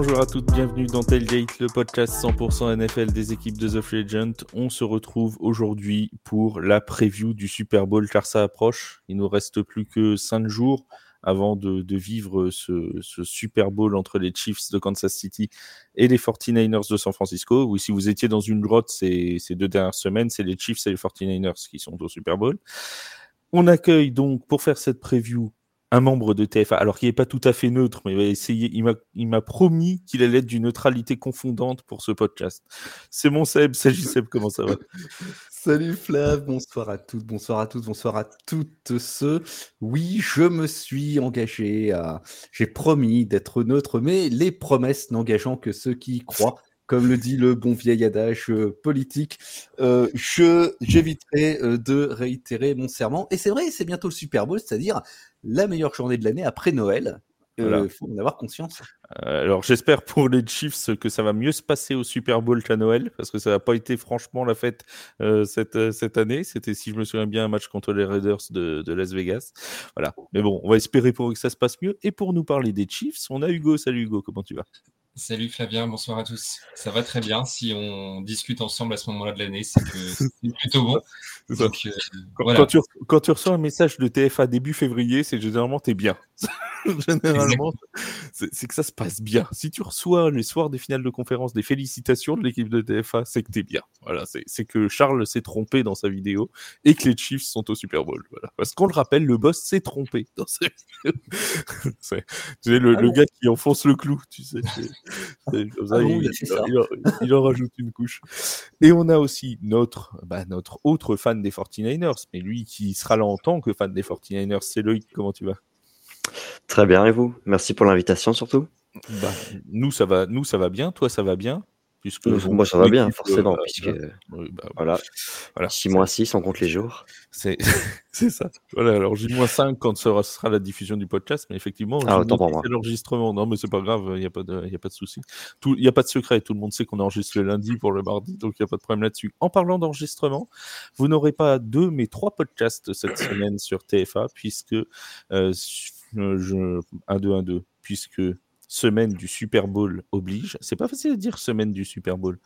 Bonjour à toutes, bienvenue dans Tailgate, le podcast 100% NFL des équipes de The Free Agent. On se retrouve aujourd'hui pour la preview du Super Bowl car ça approche. Il nous reste plus que 5 jours avant de, vivre ce, Super Bowl entre les Chiefs de Kansas City et les 49ers de San Francisco. Ou si vous étiez dans une grotte ces, ces deux dernières semaines, c'est les Chiefs et les 49ers qui sont au Super Bowl. On accueille donc pour faire cette preview un membre de TFA, alors qu'il n'est pas tout à fait neutre, mais il m'a promis qu'il allait être d'une neutralité confondante pour ce podcast. C'est mon Seb, salut Seb, comment ça va? Salut Flav, bonsoir à toutes, bonsoir à toutes, bonsoir à toutes ceux. Oui, je me suis engagé à, j'ai promis d'être neutre, mais les promesses n'engageant que ceux qui croient comme le dit le bon vieil adage euh, politique, euh, je j'éviterai euh, de réitérer mon serment. Et c'est vrai, c'est bientôt le Super Bowl, c'est-à-dire la meilleure journée de l'année après Noël. Il faut en avoir conscience. alors j'espère pour les Chiefs que ça va mieux se passer au Super Bowl qu'à Noël, parce que ça n'a pas été franchement la fête cette, cette année. C'était, si je me souviens bien, un match contre les Raiders de, de, Las Vegas. Voilà. Mais bon, on va espérer pour que ça se passe mieux. Et pour nous parler des Chiefs, on a Hugo. Salut Hugo, comment tu vas? Salut Flavien, bonsoir à tous. Ça va très bien. Si on discute ensemble à ce moment-là de l'année, c'est que c'est plutôt bon. Euh, quand, tu, quand, tu, reçois un message de TFA début février, c'est généralement t'es bien. généralement, c'est que ça se passe bien. Si tu reçois les soirs des finales de conférence des félicitations de l'équipe de TFA, c'est que t'es bien. Voilà, c'est que Charles s'est trompé dans sa vidéo et que les Chiefs sont au Super Bowl. Voilà. Parce qu'on le rappelle, le boss s'est trompé dans sa vidéo. tu sais, le, ah gars qui enfonce le clou, tu sais. Ah il, en rajoute une couche. Et on a aussi notre, bah, notre autre fan des 49ers, mais lui qui sera là en tant que fan des 49ers, c'est Loïc. Comment tu vas? Très bien, et vous? Merci pour l'invitation surtout. Bah, nous, ça va, nous, ça va bien. Toi, ça va bien? Puisque Moi, ça va bien, forcément, euh, puisque bah, voilà. voilà. 6 moins 6, on compte les jours. C'est ça. Voilà, alors J-5 quand ce sera, la diffusion du podcast, mais effectivement, ah, c'est l'enregistrement. Non, mais c'est pas grave, il n'y a pas de, y a pas de souci. Il n'y a pas de secret, tout le monde sait qu'on enregistre le lundi pour le mardi, donc il n'y a pas de problème là-dessus. En parlant d'enregistrement, vous n'aurez pas deux, mais trois podcasts cette semaine sur TFA, puisque euh, je, 1, 2, 1, 2, puisque semaine du Super Bowl oblige. C'est pas facile à dire semaine du Super Bowl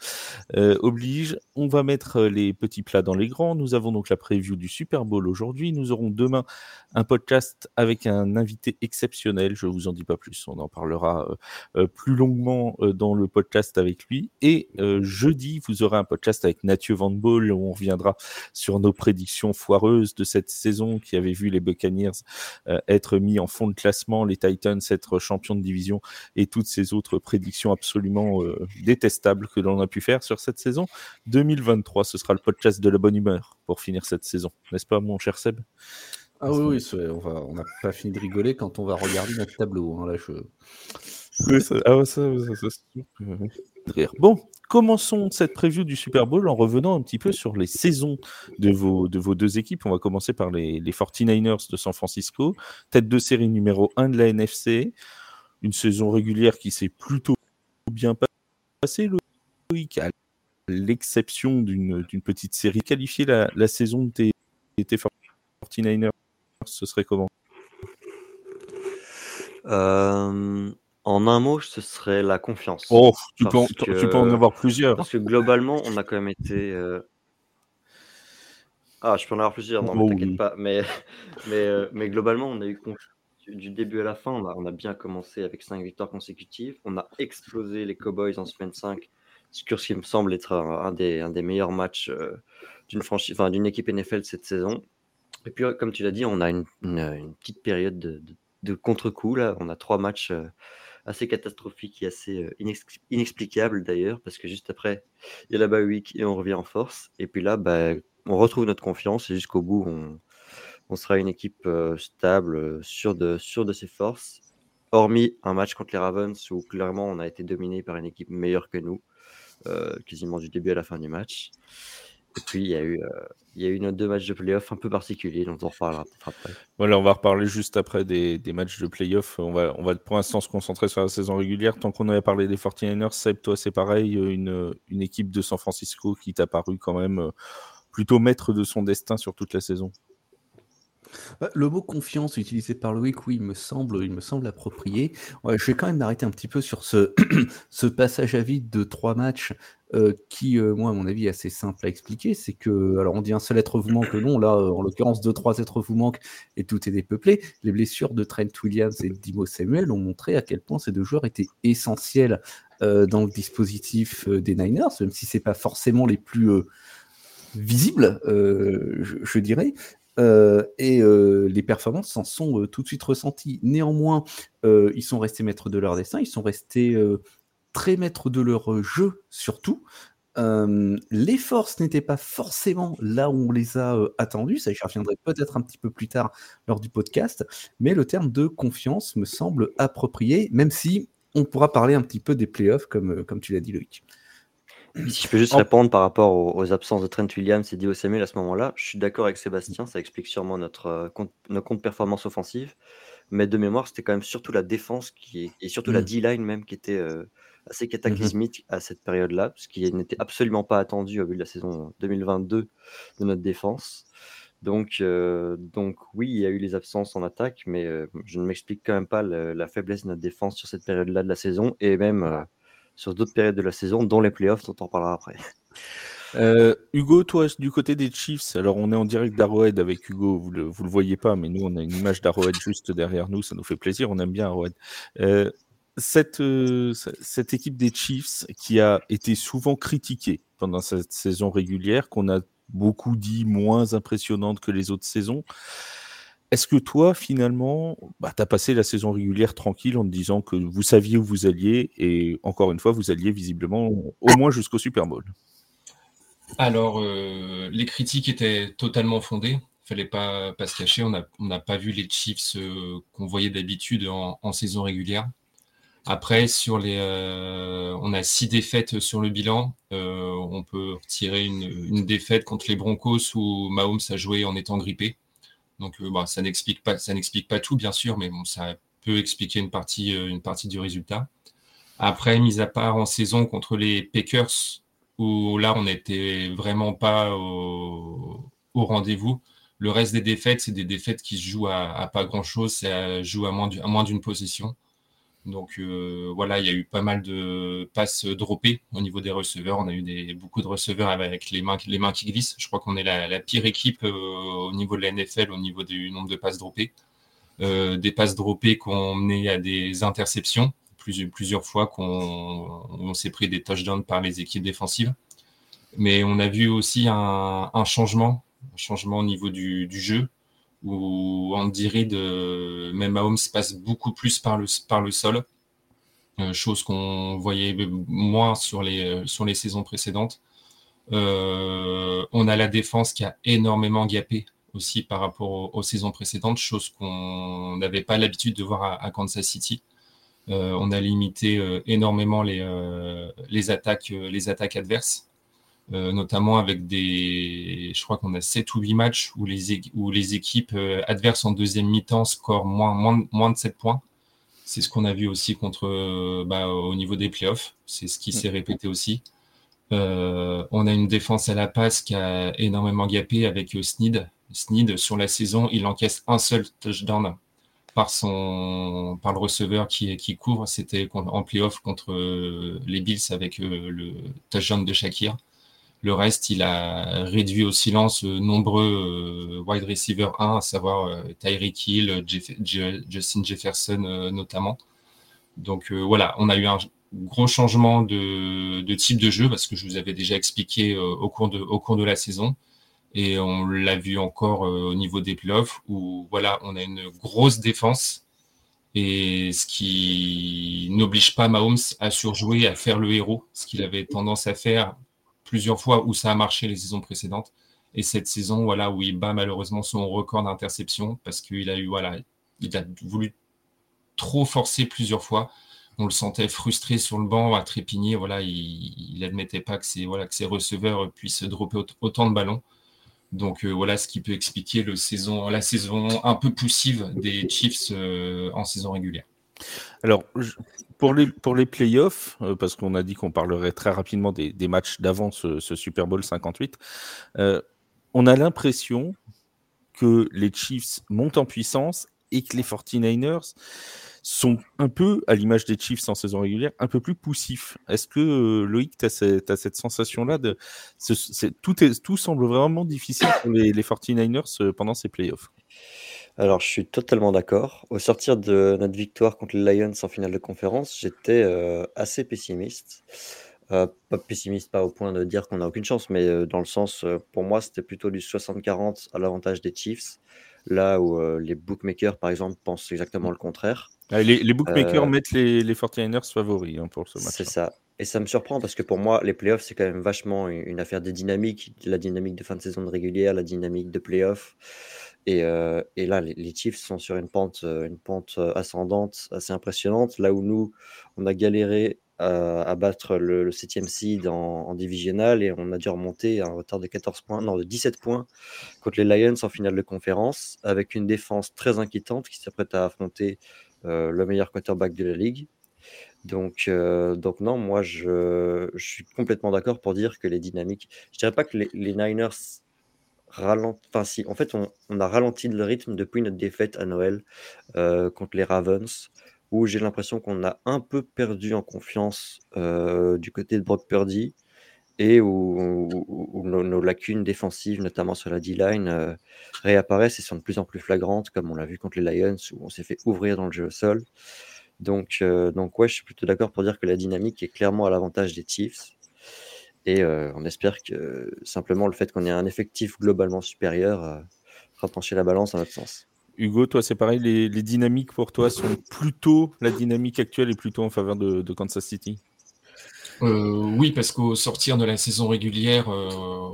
euh, oblige. On va mettre euh, les petits plats dans les grands. Nous avons donc la preview du Super Bowl aujourd'hui. Nous aurons demain un podcast avec un invité exceptionnel. Je vous en dis pas plus. On en parlera euh, plus longuement dans le podcast avec lui. Et jeudi, vous aurez un podcast avec Mathieu Van Ball où on reviendra sur nos prédictions foireuses de cette saison qui avait vu les Buccaneers être mis en fond de classement, les Titans être champions de division et toutes ces autres prédictions absolument euh, détestables que l'on a pu faire sur cette saison 2023. Ce sera le podcast de la bonne humeur pour finir cette saison, n'est-ce pas, mon cher Seb? Ah oui, oui on n'a pas fini de rigoler quand on va regarder notre tableau. Hein, là, je... ah ça, Bon, commençons cette preview du Super Bowl en revenant un petit peu sur les saisons de vos, de vos deux équipes. On va commencer par les, les 49ers de San Francisco, tête de série numéro 1 de la NFC une saison régulière qui s'est plutôt bien passée, Loïc, à l'exception d'une petite série. Qualifier la, la saison de tes, tes 49ers, ce serait comment? Euh, En un mot, ce serait la confiance. Oh, tu, peux en, tu peux en, avoir plusieurs. Parce que globalement, on a quand même été. Euh, ah, je peux en avoir plusieurs, non, oh, t'inquiète pas. Mais, mais, euh, mais globalement, on a eu confiance du début à la fin, on a, bien commencé avec 5 victoires consécutives. On a explosé les Cowboys en semaine 5, ce qui me semble être un, des, meilleurs matchs euh, d'une équipe NFL cette saison. Et puis, comme tu l'as dit, on a une, petite période de, contre-coup. Là, on a trois matchs euh, assez catastrophiques et assez euh, inexplicables d'ailleurs, parce que juste après, il y a la bye week et on revient en force. Et puis là, bah, on retrouve notre confiance et jusqu'au bout, on, on sera une équipe stable, sûre de, ses forces. Hormis un match contre les Ravens où clairement on a été dominé par une équipe meilleure que nous, quasiment du début à la fin du match. Et puis il y a eu, nos deux matchs de playoff un peu particuliers dont on reparlera peut-être après. Voilà, on va reparler juste après des, matchs de playoff. On va, on pour l'instant se concentrer sur la saison régulière. Tant qu'on avait parlé des 49ers, Seb, toi c'est pareil, une équipe de San Francisco qui t'a paru quand même plutôt maître de son destin sur toute la saison. Bah, le mot confiance utilisé par Loïc, oui, il me semble, il me semble approprié. je vais quand même m'arrêter un petit peu sur ce, passage à vide de trois matchs euh, qui, euh, moi, à mon avis, est assez simple à expliquer. C'est que, alors on dit un seul être vous manque, non, là, en l'occurrence, deux, trois êtres vous manquent et tout est dépeuplé. Les blessures de Trent Williams et Dimo Samuel ont montré à quel point ces deux joueurs étaient essentiels euh, dans le dispositif des Niners, même si c'est pas forcément les plus visibles, je, dirais. Euh, et euh, les performances s'en sont euh, tout de suite ressenties. Néanmoins, ils sont restés maîtres de leur destin, ils sont restés très maîtres de leur jeu surtout. les forces n'étaient pas forcément là où on les a attendus, ça j'y reviendrai peut-être un petit peu plus tard lors du podcast, mais le terme de confiance me semble approprié, même si on pourra parler un petit peu des playoffs comme, comme tu l'as dit Loïc. Si je peux juste répondre par rapport aux, absences de Trent Williams et Dio Samuel à ce moment-là, je suis d'accord avec Sébastien, ça explique sûrement notre, euh, compte, nos comptes performance offensive. Mais de mémoire, c'était quand même surtout la défense qui et surtout la mm. D-line même qui était euh, assez cataclysmique à cette période-là, ce qui n'était absolument pas attendu au vu de la saison 2022 de notre défense. Donc, euh, donc oui, il y a eu les absences en attaque, mais je ne m'explique quand même pas la faiblesse de notre défense sur cette période-là de la saison et même sur d'autres périodes de la saison, dont les playoffs, dont on parlera après. Euh, Hugo, toi, du côté des Chiefs, alors on est en direct d'Arrowhead avec Hugo, vous le, le voyez pas, mais nous, on a une image d'Arrowhead juste derrière nous, ça nous fait plaisir, on aime bien Arrowhead. Euh, cette, euh, cette équipe des Chiefs qui a été souvent critiquée pendant cette saison régulière, qu'on a beaucoup dit moins impressionnante que les autres saisons, est-ce que toi, finalement, bah, tu as passé la saison régulière tranquille en te disant que vous saviez où vous alliez et encore une fois, vous alliez visiblement au moins jusqu'au Super Bowl? Alors, euh, les critiques étaient totalement fondées. Il ne fallait pas, pas se cacher. On n'a pas vu les Chiefs euh, qu'on voyait d'habitude en, saison régulière. Après, euh, on a six défaites sur le bilan. on peut retirer une, une, défaite contre les Broncos où Mahomes a joué en étant grippé. Donc, euh, bah, ça n'explique pas, tout, bien sûr, mais bon, ça peut expliquer une partie, euh, une partie du résultat. Après, mis à part en saison contre les Packers, où là, on n'était vraiment pas au, rendez-vous. Le reste des défaites, c'est des défaites qui se jouent à, pas grand-chose, ça joue à moins d'une possession. Donc euh, voilà, il y a eu pas mal de passes droppées au niveau des receveurs. On a eu beaucoup de receveurs avec les mains, qui glissent. Je crois qu'on est la, pire équipe euh, au niveau de la NFL, au niveau du nombre de passes droppées. Euh, des passes droppées qu'on mené à des interceptions, plusieurs fois qu'on s'est pris des touchdowns par les équipes défensives. Mais on a vu aussi un, changement, un changement au niveau du jeu où Andy Reid, euh, même Mahomes, passe beaucoup plus par le, par le sol, euh, chose qu'on voyait moins sur les, euh, saisons précédentes. on a la défense qui a énormément gapé aussi par rapport aux, saisons précédentes, chose qu'on n'avait pas l'habitude de voir à, Kansas City. on a limité énormément les attaques adverses. Euh, notamment avec des, je crois qu'on a 7 ou 8 matchs où les, où les équipes euh, adverses en deuxième mi-temps scorent moins, moins, moins de 7 points. C'est ce qu'on a vu aussi contre, euh, bah, au niveau des playoffs. C'est ce qui s'est répété aussi. Euh, on a une défense à la passe qui a énormément gapé avec Sneed. Sneed, sur la saison, il encaisse un seul touchdown par, son, par le receveur qui, qui couvre. C'était en playoff contre les Bills avec le touchdown de Shakir. Le reste, il a réduit au silence euh, nombreux euh, wide receiver 1, à savoir euh, Tyreek Hill, Justin Jefferson notamment. Donc voilà, on a eu un gros changement de, type de jeu parce que je vous avais déjà expliqué au, cours de, au cours de la saison. Et on l'a vu encore au niveau des playoffs où voilà, on a une grosse défense et ce qui n'oblige pas Mahomes à surjouer, à faire le héros, ce qu'il avait tendance à faire plusieurs fois où ça a marché les saisons précédentes. Et cette saison, voilà, où il bat malheureusement son record d'interception parce qu'il a eu, voilà, il a voulu trop forcer plusieurs fois. On le sentait frustré sur le banc, à trépigner. Voilà, il n'admettait pas que ses, voilà, que ses receveurs puissent dropper autant de ballons. Donc euh, voilà ce qui peut expliquer le saison, la saison un peu poussive des Chiefs euh, en saison régulière. Alors, pour les, pour les playoffs, euh, parce qu'on a dit qu'on parlerait très rapidement des, matchs d'avant ce, Super Bowl 58, euh, on a l'impression, que les Chiefs montent en puissance et que les 49ers sont un peu, à l'image des Chiefs en saison régulière, un peu plus poussifs. Est-ce que, euh, Loïc, tu as, cette sensation-là de, tout, est, tout semble vraiment difficile pour les, les 49ers euh, pendant ces playoffs? Alors, je suis totalement d'accord. Au sortir de notre victoire contre les Lions en finale de conférence, j'étais euh, assez pessimiste. pas pessimiste, pas au point de dire qu'on n'a aucune chance, mais dans le sens, pour moi, c'était plutôt du 60-40 à l'avantage des Chiefs, là où les bookmakers, par exemple, pensent exactement le contraire. Ah, les, bookmakers euh, mettent les, les 49ers favoris hein, pour ce match. C'est ça. Et ça me surprend parce que pour moi, les playoffs, c'est quand même vachement une affaire des dynamiques, la dynamique de fin de saison de régulière, la dynamique de playoffs. Et, euh, et là, les, Chiefs sont sur une pente, euh, une pente ascendante assez impressionnante. Là où nous, on a galéré à, battre le, 7 seed en, en, divisional et on a dû remonter à un retard de 14 points, non, de 17 points contre les Lions en finale de conférence, avec une défense très inquiétante qui s'apprête à affronter euh, le meilleur quarterback de la ligue. Donc, euh, donc non, moi je, suis complètement d'accord pour dire que les dynamiques. Je dirais pas que les, Niners Enfin, si, en fait, on, a ralenti le rythme depuis notre défaite à Noël euh, contre les Ravens, où j'ai l'impression qu'on a un peu perdu en confiance du côté de Brock Purdy et où, nos, lacunes défensives, notamment sur la D-line, euh, réapparaissent et sont de plus en plus flagrantes, comme on l'a vu contre les Lions, où on s'est fait ouvrir dans le jeu au sol. Donc, euh, donc ouais, je suis plutôt d'accord pour dire que la dynamique est clairement à l'avantage des Chiefs. Et euh, on espère que simplement le fait qu'on ait un effectif globalement supérieur fera pencher la balance en notre sens. Hugo, toi, c'est pareil, les, dynamiques pour toi sont plutôt, la dynamique actuelle est plutôt en faveur de Kansas City? Euh, oui, parce qu'au sortir de la saison régulière, euh,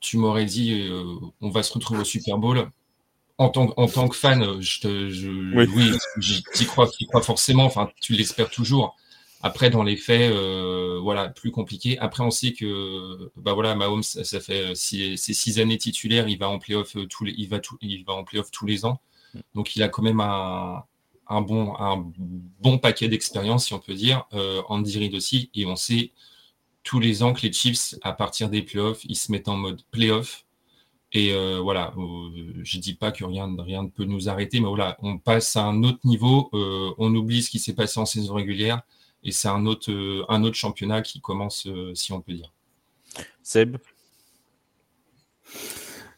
tu m'aurais dit euh, on va se retrouver au Super Bowl. En tant, en tant que fan, je te, je, oui, j'y crois, crois forcément. Enfin, tu l'espères toujours. Après, dans les faits, voilà, plus compliqué. Après, on sait que, bah voilà, Mahomes, ça, fait six, six années titulaires, il va en playoff tous les, il va il va en tous les ans. Donc, il a quand même un, bon, un bon paquet d'expérience, si on peut dire. Euh, Andy Reid aussi. Et on sait tous les ans que les Chiefs, à partir des playoffs, ils se mettent en mode playoff. Et euh, voilà, euh, je dis pas que rien, rien ne peut nous arrêter, mais voilà, on passe à un autre niveau, euh, on oublie ce qui s'est passé en saison régulière, et c'est un autre, un autre championnat qui commence, si on peut dire. Seb?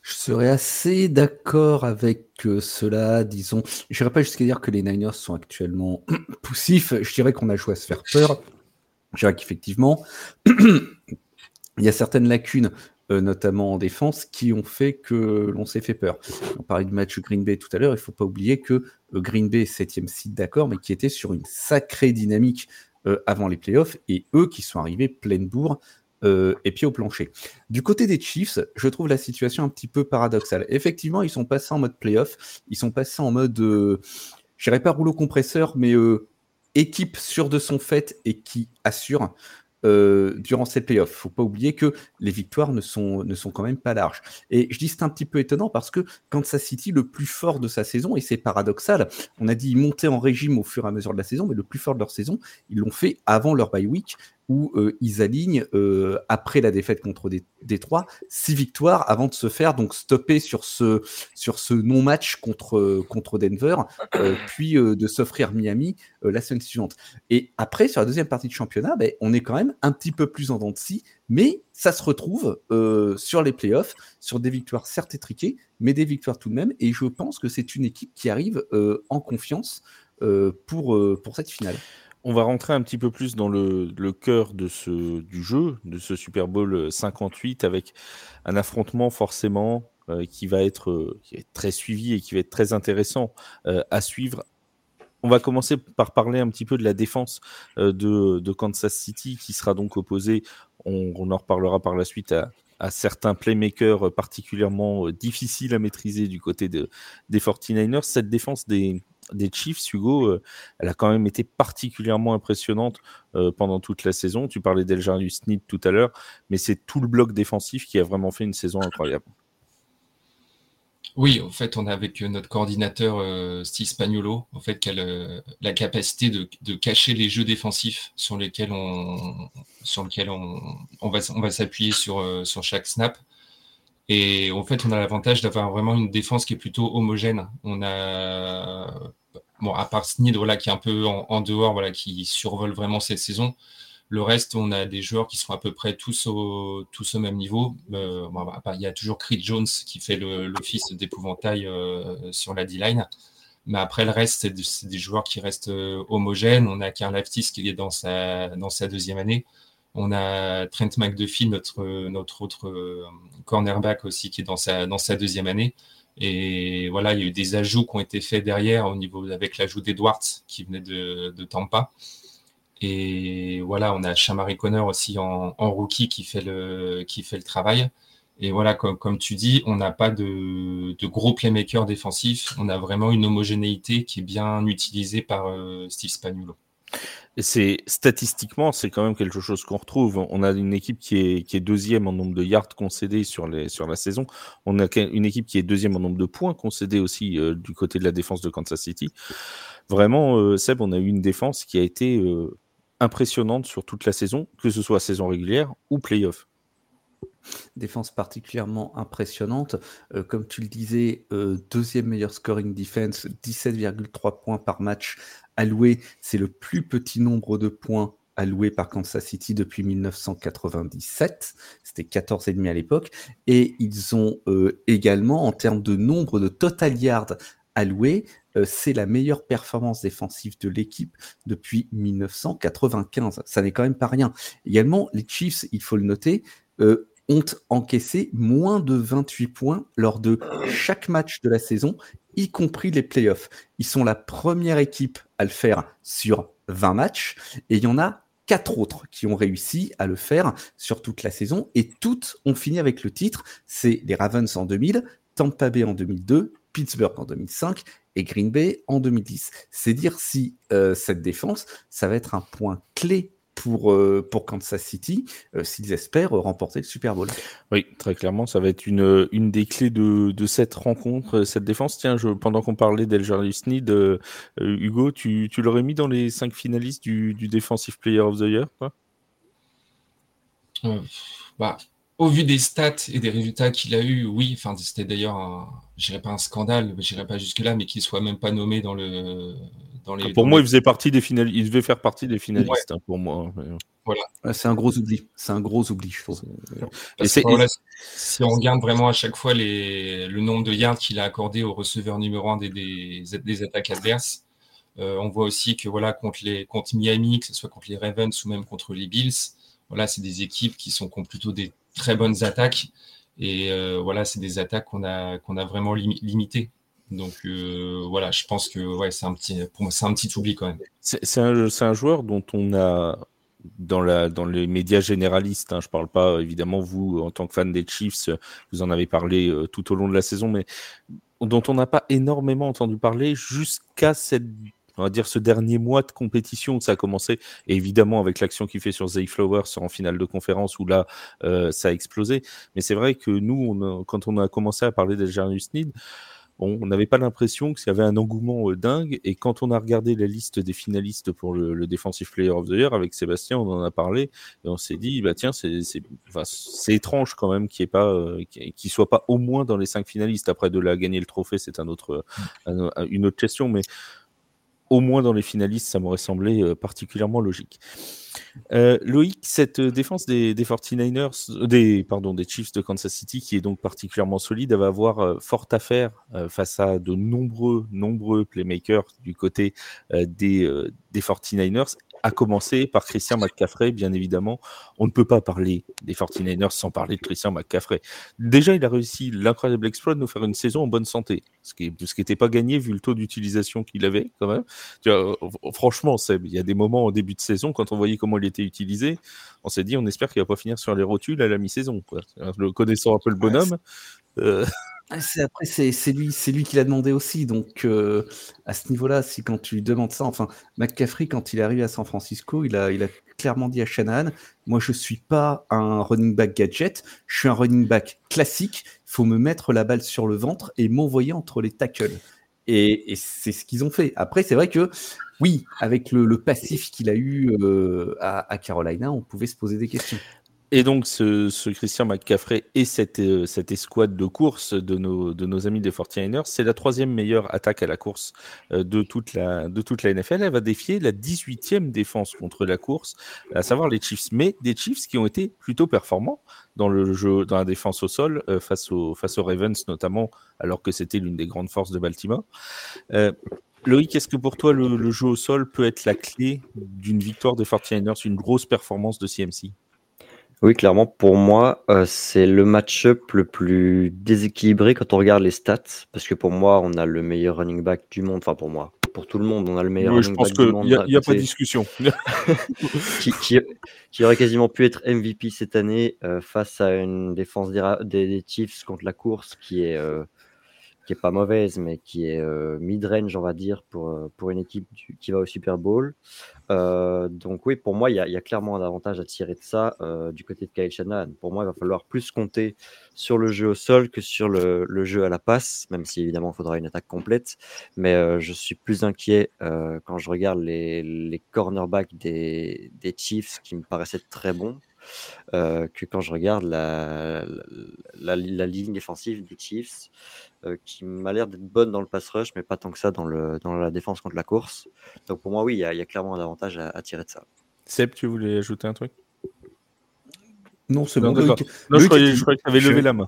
Je serais assez d'accord avec euh, cela, disons. Je n'irai pas jusqu'à dire que les Niners sont actuellement poussifs. Je dirais qu'on a joué à se faire peur. Je dirais qu'effectivement, il y a certaines lacunes, euh, notamment en défense, qui ont fait que l'on s'est fait peur. On parlait du match Green Bay tout à l'heure. Il ne faut pas oublier que euh, Green Bay, septième site, d'accord, mais qui était sur une sacrée dynamique avant les playoffs, et eux qui sont arrivés pleine bourre euh, et puis au plancher. Du côté des Chiefs, je trouve la situation un petit peu paradoxale. Effectivement, ils sont passés en mode playoff, ils sont passés en mode, euh, je dirais pas rouleau compresseur, mais euh, équipe sûre de son fait et qui assure. Euh, durant ces playoffs. Faut pas oublier que les victoires ne sont, ne sont quand même pas larges. Et je dis c'est un petit peu étonnant parce que Kansas City, le plus fort de sa saison, et c'est paradoxal, on a dit monter en régime au fur et à mesure de la saison, mais le plus fort de leur saison, ils l'ont fait avant leur bye week où euh, ils alignent, euh, après la défaite contre Détroit, six victoires avant de se faire donc stopper sur ce, non-match contre, contre Denver, euh, puis de s'offrir Miami la semaine suivante. Et après, sur la deuxième partie de championnat, ben, on est quand même un petit peu plus en dents de scie, mais ça se retrouve sur les playoffs, sur des victoires certes étriquées, mais des victoires tout de même. Et je pense que c'est une équipe qui arrive en confiance pour cette finale on va rentrer un petit peu plus dans le, cœur de ce, du jeu, de ce Super Bowl 58, avec un affrontement forcément euh, qui, va être, euh, très suivi et qui va être très intéressant euh, à suivre. On va commencer par parler un petit peu de la défense de, Kansas City, qui sera donc opposée, on, en reparlera par la suite, à, certains playmakers particulièrement difficiles à maîtriser du côté de, des 49ers. Cette défense des, des Chiefs, Hugo, euh, elle a quand même été particulièrement impressionnante euh, pendant toute la saison. Tu parlais d'Elgarius Sneed tout à l'heure, mais c'est tout le bloc défensif qui a vraiment fait une saison incroyable. Oui, en fait, on a avec notre coordinateur euh, Steve Spagnolo, en fait, qui a la capacité de, cacher les jeux défensifs sur lesquels on, sur va, on va s'appuyer sur chaque snap. Et en fait, on a l'avantage d'avoir vraiment une défense qui est plutôt homogène. On a, bon, à part Sneed, voilà, qui est un peu en, dehors, voilà, qui survole vraiment cette saison. Le reste, on a des joueurs qui sont à peu près tous au, au même niveau. Euh, il y a toujours Creed Jones qui fait l'office d'épouvantail euh, sur la D-line. Mais après, le reste, c'est des, joueurs qui restent euh, homogènes. On a Karl qui est dans sa, dans sa deuxième année. On a Trent McDuffie, notre, autre euh, cornerback aussi, qui est dans sa, deuxième année. Et voilà, il y a eu des ajouts qui ont été faits derrière au niveau avec l'ajout d'Edwards qui venait de, Tampa. Et voilà, on a Chamari Connor aussi en, rookie qui fait le, travail. Et voilà, comme, tu dis, on n'a pas de, gros playmakers défensifs. On a vraiment une homogénéité qui est bien utilisée par euh, Steve Spagnuolo. C'est statistiquement, c'est quand même quelque chose qu'on retrouve. On a une équipe qui est, deuxième en nombre de yards concédés sur, la saison. On a une équipe qui est deuxième en nombre de points concédés aussi euh, du côté de la défense de Kansas City. Vraiment, euh, Seb, on a eu une défense qui a été impressionnante sur toute la saison, que ce soit saison régulière ou playoff. Défense particulièrement impressionnante. Euh, comme tu le disais, euh, deuxième meilleur scoring defense, 17,3 points par match alloué. C'est le plus petit nombre de points alloués par Kansas City depuis 1997. C'était 14,5 à l'époque. Et ils ont euh, également, en termes de nombre de total yards alloués, c'est la meilleure performance défensive de l'équipe depuis 1995. Ça n'est quand même pas rien. Également, les Chiefs, il faut le noter, ont encaissé moins de 28 points lors de chaque match de la saison, y compris les playoffs. Ils sont la première équipe à le faire sur 20 matchs et il y en a quatre autres qui ont réussi à le faire sur toute la saison et toutes ont fini avec le titre. C'est les Ravens en 2000, Tampa Bay en 2002, Pittsburgh en 2005 et Green Bay en 2010. C'est dire si euh, cette défense, ça va être un point clé pour, euh, pour Kansas City euh, s'ils espèrent remporter le Super Bowl. Oui, très clairement, ça va être une, une des clés de, de cette rencontre, cette défense. Tiens, je, pendant qu'on parlait d'Elgarius Need, euh, Hugo, tu, tu l'aurais mis dans les cinq finalistes du, du Defensive Player of the Year quoi bah, au vu des stats et des résultats qu'il a eu, oui, enfin, c'était d'ailleurs, je dirais pas un scandale, je dirais pas jusque-là, mais qu'il soit même pas nommé dans le. Dans les, pour moi, il faisait partie des finalistes, il devait faire partie des finalistes, hein, pour moi. Voilà. C'est un gros oubli, c'est un gros oubli, je trouve. si on regarde vraiment à chaque fois les, le nombre de yards qu'il a accordé au receveur numéro un des, des, des attaques adverses, euh, on voit aussi que voilà, contre, les, contre Miami, que ce soit contre les Ravens ou même contre les Bills, voilà, c'est des équipes qui sont qui ont plutôt des très bonnes attaques. Et euh, voilà, c'est des attaques qu'on a, qu'on a vraiment limitées. Donc euh, voilà, je pense que ouais, c'est un petit, pour moi, un petit oubli quand même. C'est un, un, joueur dont on a dans, la, dans les médias généralistes, hein, je parle pas évidemment vous en tant que fan des Chiefs, vous en avez parlé euh, tout au long de la saison, mais dont on n'a pas énormément entendu parler jusqu'à cette on va dire, ce dernier mois de compétition où ça a commencé, évidemment avec l'action qu'il fait sur Zay Flowers en finale de conférence où là, euh, ça a explosé. Mais c'est vrai que nous, quand on a commencé à parler d'Algerius Need, on n'avait pas l'impression qu'il y avait un engouement euh, dingue. Et quand on a regardé la liste des finalistes pour le, Defensive Player of the Year avec Sébastien, on en a parlé et on s'est dit, bah tiens, c'est enfin, étrange quand même qu'il ne euh, soit pas au moins dans les cinq finalistes. Après de la gagner le trophée, c'est un autre, une autre question. Mais au moins dans les finalistes, ça m'aurait semblé euh, particulièrement logique. Euh, Loïc, cette défense des, 49ers, des, pardon, des Chiefs de Kansas City, qui est donc particulièrement solide, va avoir euh, fort à faire face à de nombreux, nombreux playmakers du côté des, des 49ers à commencer par Christian McCaffrey, bien évidemment. On ne peut pas parler des 49ers sans parler de Christian McCaffrey. Déjà, il a réussi l'incroyable exploit de nous faire une saison en bonne santé, ce qui n'était pas gagné vu le taux d'utilisation qu'il avait quand même. Franchement, Seb, il y a des moments au début de saison, quand on voyait comment il était utilisé, on s'est dit, on espère qu'il va pas finir sur les rotules à la mi-saison. Le connaissant un peu le bonhomme. Euh, ah, après, c'est lui, c'est lui qui l'a demandé aussi. Donc, euh, à ce niveau-là, si quand tu lui demandes ça, enfin, McCaffrey, quand il est arrivé à San Francisco, il a, clairement dit à Shanahan Moi, je suis pas un running back gadget, je suis un running back classique. Il faut me mettre la balle sur le ventre et m'envoyer entre les tackles. Et, c'est ce qu'ils ont fait. Après, c'est vrai que, oui, avec le, passif qu'il a eu euh, à Carolina, on pouvait se poser des questions. Et donc, ce, Christian McCaffrey et cette, euh, cette, escouade de course de nos, amis des 49ers, c'est la troisième meilleure attaque à la course euh, de, toute la, NFL. Elle va défier la 18e défense contre la course, à savoir les Chiefs. Mais des Chiefs qui ont été plutôt performants dans le jeu, dans la défense au sol, euh, face, aux, face aux Ravens notamment, alors que c'était l'une des grandes forces de Baltimore. Loïc, est-ce que pour toi, le, le, jeu au sol peut être la clé d'une victoire des 49ers, une grosse performance de CMC oui, clairement, pour moi, euh, c'est le match-up le plus déséquilibré quand on regarde les stats. Parce que pour moi, on a le meilleur running back du monde. Enfin, pour moi, pour tout le monde, on a le meilleur running back du monde. Je pense qu'il n'y a, pas de discussion. qui, aurait quasiment pu être MVP cette année euh, face à une défense des, Chiefs contre la course qui est. Euh, qui est pas mauvaise, mais qui est euh, mid-range, on va dire, pour, euh, pour une équipe qui va au Super Bowl. Euh, donc oui, pour moi, il y, a clairement un avantage à tirer de ça du côté de Kyle Shanahan. Pour moi, il va falloir plus compter sur le jeu au sol que sur le, le jeu à la passe, même si évidemment, il faudra une attaque complète. Mais je suis plus inquiet quand je regarde les, les cornerbacks des, des Chiefs qui me paraissaient très bons. Euh, que quand je regarde la, la, ligne défensive des Chiefs, euh, qui m'a l'air d'être bonne dans le pass rush, mais pas tant que ça dans, le, dans la défense contre la course. Donc pour moi, oui, il y, a clairement un avantage à, à tirer de ça. Seb, tu voulais ajouter un truc? Non, c'est bon. non, je, croyais, que tu avais levé la main.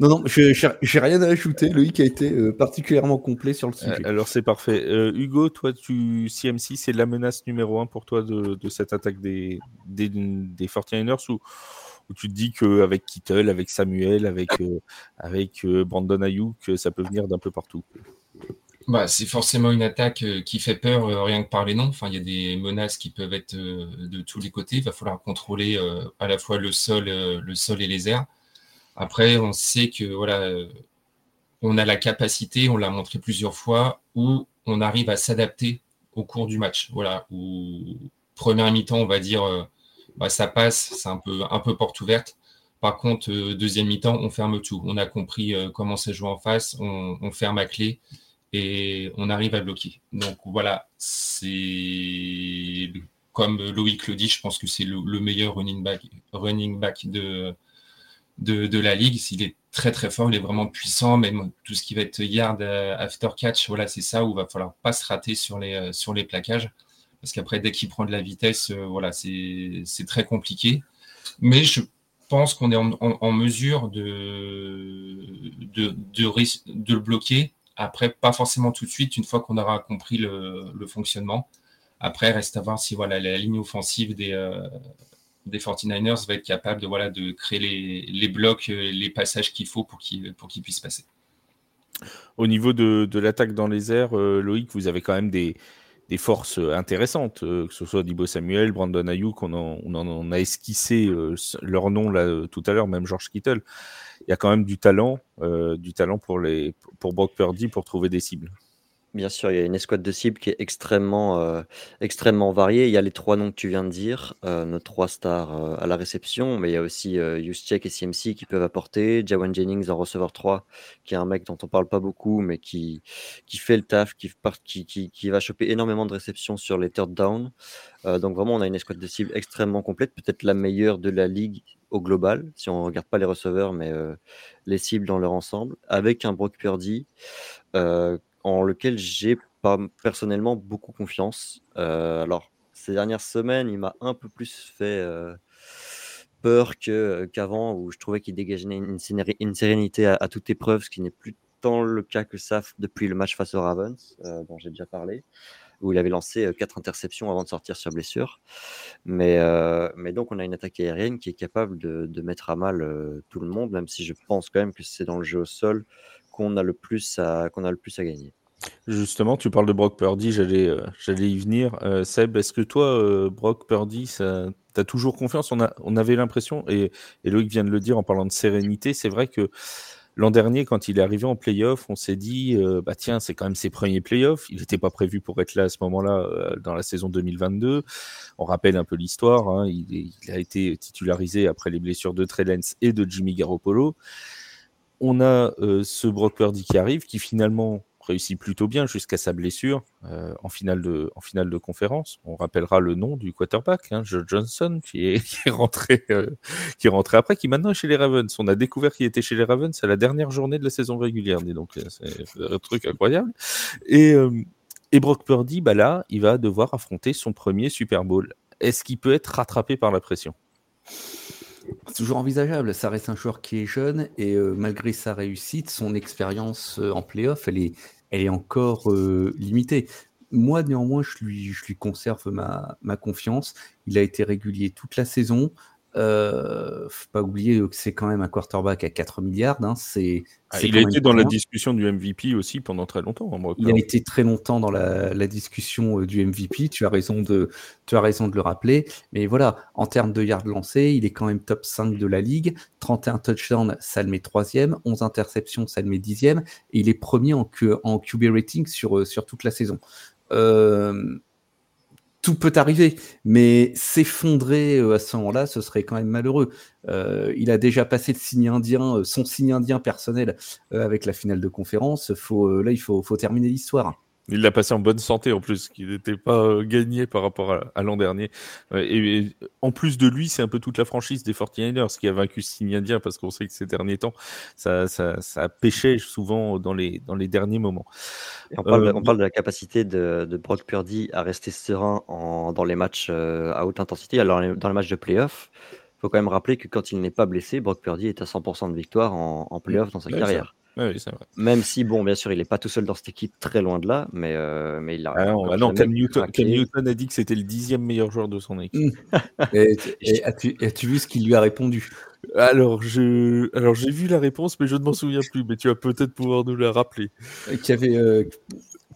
Non, non, j'ai rien à ajouter. Loïc a été euh, particulièrement complet sur le euh, sujet. alors, c'est parfait. Euh, Hugo, toi, tu, CMC, c'est la menace numéro un pour toi de, cette attaque des, des, des 49ers ou, où tu te dis qu'avec Kittle, avec Samuel, avec, avec Brandon Ayuk, ça peut venir d'un peu partout? Bah, c'est forcément une attaque euh, qui fait peur euh, rien que par les noms. Enfin, il y a des menaces qui peuvent être euh, de tous les côtés. Il va falloir contrôler à la fois le sol, le sol et les airs. Après, on sait que voilà, on a la capacité, on l'a montré plusieurs fois, où on arrive à s'adapter au cours du match. Voilà, où première mi-temps, on va dire, bah, ça passe, c'est un peu, un peu porte ouverte. Par contre, deuxième mi-temps, on ferme tout. On a compris comment ça joue en face, on, on ferme à clé et on arrive à bloquer. Donc voilà, c'est comme Loïc le dit, je pense que c'est le, meilleur running back, running back de, de, la ligue. Il est très très fort, il est vraiment puissant, même tout ce qui va être yard euh, after catch, voilà, c'est ça où il va falloir pas se rater sur les, euh, sur les plaquages. Parce qu'après, dès qu'il prend de la vitesse, euh, voilà, c'est très compliqué. Mais je pense qu'on est en, mesure de, de, de, de, le bloquer après, pas forcément tout de suite, une fois qu'on aura compris le, fonctionnement. Après, reste à voir si voilà, la ligne offensive des, euh, des 49ers va être capable de, voilà, de créer les, blocs, euh, les passages qu'il faut pour qu'ils pour puissent passer. Au niveau de, l'attaque dans les airs, euh, Loïc, vous avez quand même des, forces intéressantes, que ce soit Dibo Samuel, Brandon Ayuk, on en, on a esquissé leur nom là, tout à l'heure, même George Kittle il y a quand même du talent, euh, du talent pour, les, pour Brock Purdy pour trouver des cibles. Bien sûr, il y a une escouade de cibles qui est extrêmement, euh, extrêmement variée. Il y a les trois noms que tu viens de dire, euh, nos trois stars à la réception, mais il y a aussi Juszczyk et CMC qui peuvent apporter, Jawan Jennings en receveur 3, qui est un mec dont on parle pas beaucoup, mais qui, fait le taf, qui, qui, qui, va choper énormément de réceptions sur les third down. donc vraiment, on a une escouade de cibles extrêmement complète, peut-être la meilleure de la ligue au global, si on regarde pas les receveurs, mais les cibles dans leur ensemble, avec un Brock Purdy en lequel j'ai pas personnellement beaucoup confiance. Alors, ces dernières semaines, il m'a un peu plus fait peur qu'avant, où je trouvais qu'il dégageait une, une sérénité à, à, toute épreuve, ce qui n'est plus tant le cas que ça depuis le match face aux Ravens, dont j'ai déjà parlé où il avait lancé quatre interceptions avant de sortir sur blessure. Mais, mais donc, on a une attaque aérienne qui est capable de, mettre à mal tout le monde, même si je pense quand même que c'est dans le jeu au sol qu'on a, le plus à, a le plus à gagner. Justement, tu parles de Brock Purdy, j'allais, y venir. Seb, est-ce que toi, Brock Purdy, tu as toujours confiance? On, a, on avait l'impression, et, et Loïc vient de le dire en parlant de sérénité, c'est vrai que L'an dernier, quand il est arrivé en playoff, on s'est dit, euh, bah tiens, c'est quand même ses premiers playoffs. Il n'était pas prévu pour être là à ce moment-là euh, dans la saison 2022. On rappelle un peu l'histoire. Hein. Il, a été titularisé après les blessures de Trey et de Jimmy Garoppolo. On a euh, ce Brock Purdy qui arrive, qui finalement réussit plutôt bien jusqu'à sa blessure euh, en, finale de, en finale de conférence. On rappellera le nom du quarterback, hein, Joe Johnson, qui est, rentré, euh, qui est rentré après, qui maintenant est chez les Ravens. On a découvert qu'il était chez les Ravens à la dernière journée de la saison régulière. Donc c'est un truc incroyable. Et, et Brock Purdy, bah là, il va devoir affronter son premier Super Bowl. Est-ce qu'il peut être rattrapé par la pression? Toujours envisageable. Ça reste un joueur qui est jeune et euh, malgré sa réussite, son expérience euh, en playoff, elle est, elle est encore limitée. Moi, néanmoins, je lui, conserve ma, confiance. Il a été régulier toute la saison. Euh, faut pas oublier que c'est quand même un quarterback à 4 milliards. Hein, c'est, ah, il a été dans la discussion du MVP aussi pendant très longtemps. Hein, il a été très longtemps dans la, la, discussion euh, du MVP. Tu as raison de, tu as raison de le rappeler. Mais voilà, en termes de yards lancés, il est quand même top 5 de la ligue. 31 touchdowns, ça le met troisième. 11 interceptions, ça le met dixième. Et il est premier en, en QB rating sur, euh, sur toute la saison. Euh, tout peut arriver, mais s'effondrer euh, à ce moment-là, ce serait quand même malheureux. Euh, il a déjà passé le signe indien, euh, son signe indien personnel avec la finale de conférence. Là, il faut terminer l'histoire. Il l'a passé en bonne santé en plus, qui n'était pas euh, gagné par rapport à, l'an dernier. Et, en plus de lui, c'est un peu toute la franchise des 49ers qui a vaincu Signe Indien parce qu'on sait que ces derniers temps, ça, ça, ça pêchait souvent dans les, dans les derniers moments. on, parle, euh, on, parle, de la capacité de, de, Brock Purdy à rester serein en, dans les matchs euh, à haute intensité. Alors, dans les matchs de playoff, il faut quand même rappeler que quand il n'est pas blessé, Brock Purdy est à 100% de victoire en, en playoff dans sa carrière. Même si, bon, bien sûr, il n'est pas tout seul dans cette équipe, très loin de là, mais, euh, mais il a. Ah non, ah non Cam, Newton, a dit que c'était le dixième meilleur joueur de son équipe. Mmh. et, as-tu vu ce qu'il lui a répondu? Alors, je... Alors, j'ai vu la réponse, mais je ne m'en souviens plus. Mais tu vas peut-être pouvoir nous la rappeler. Qui avait. Euh,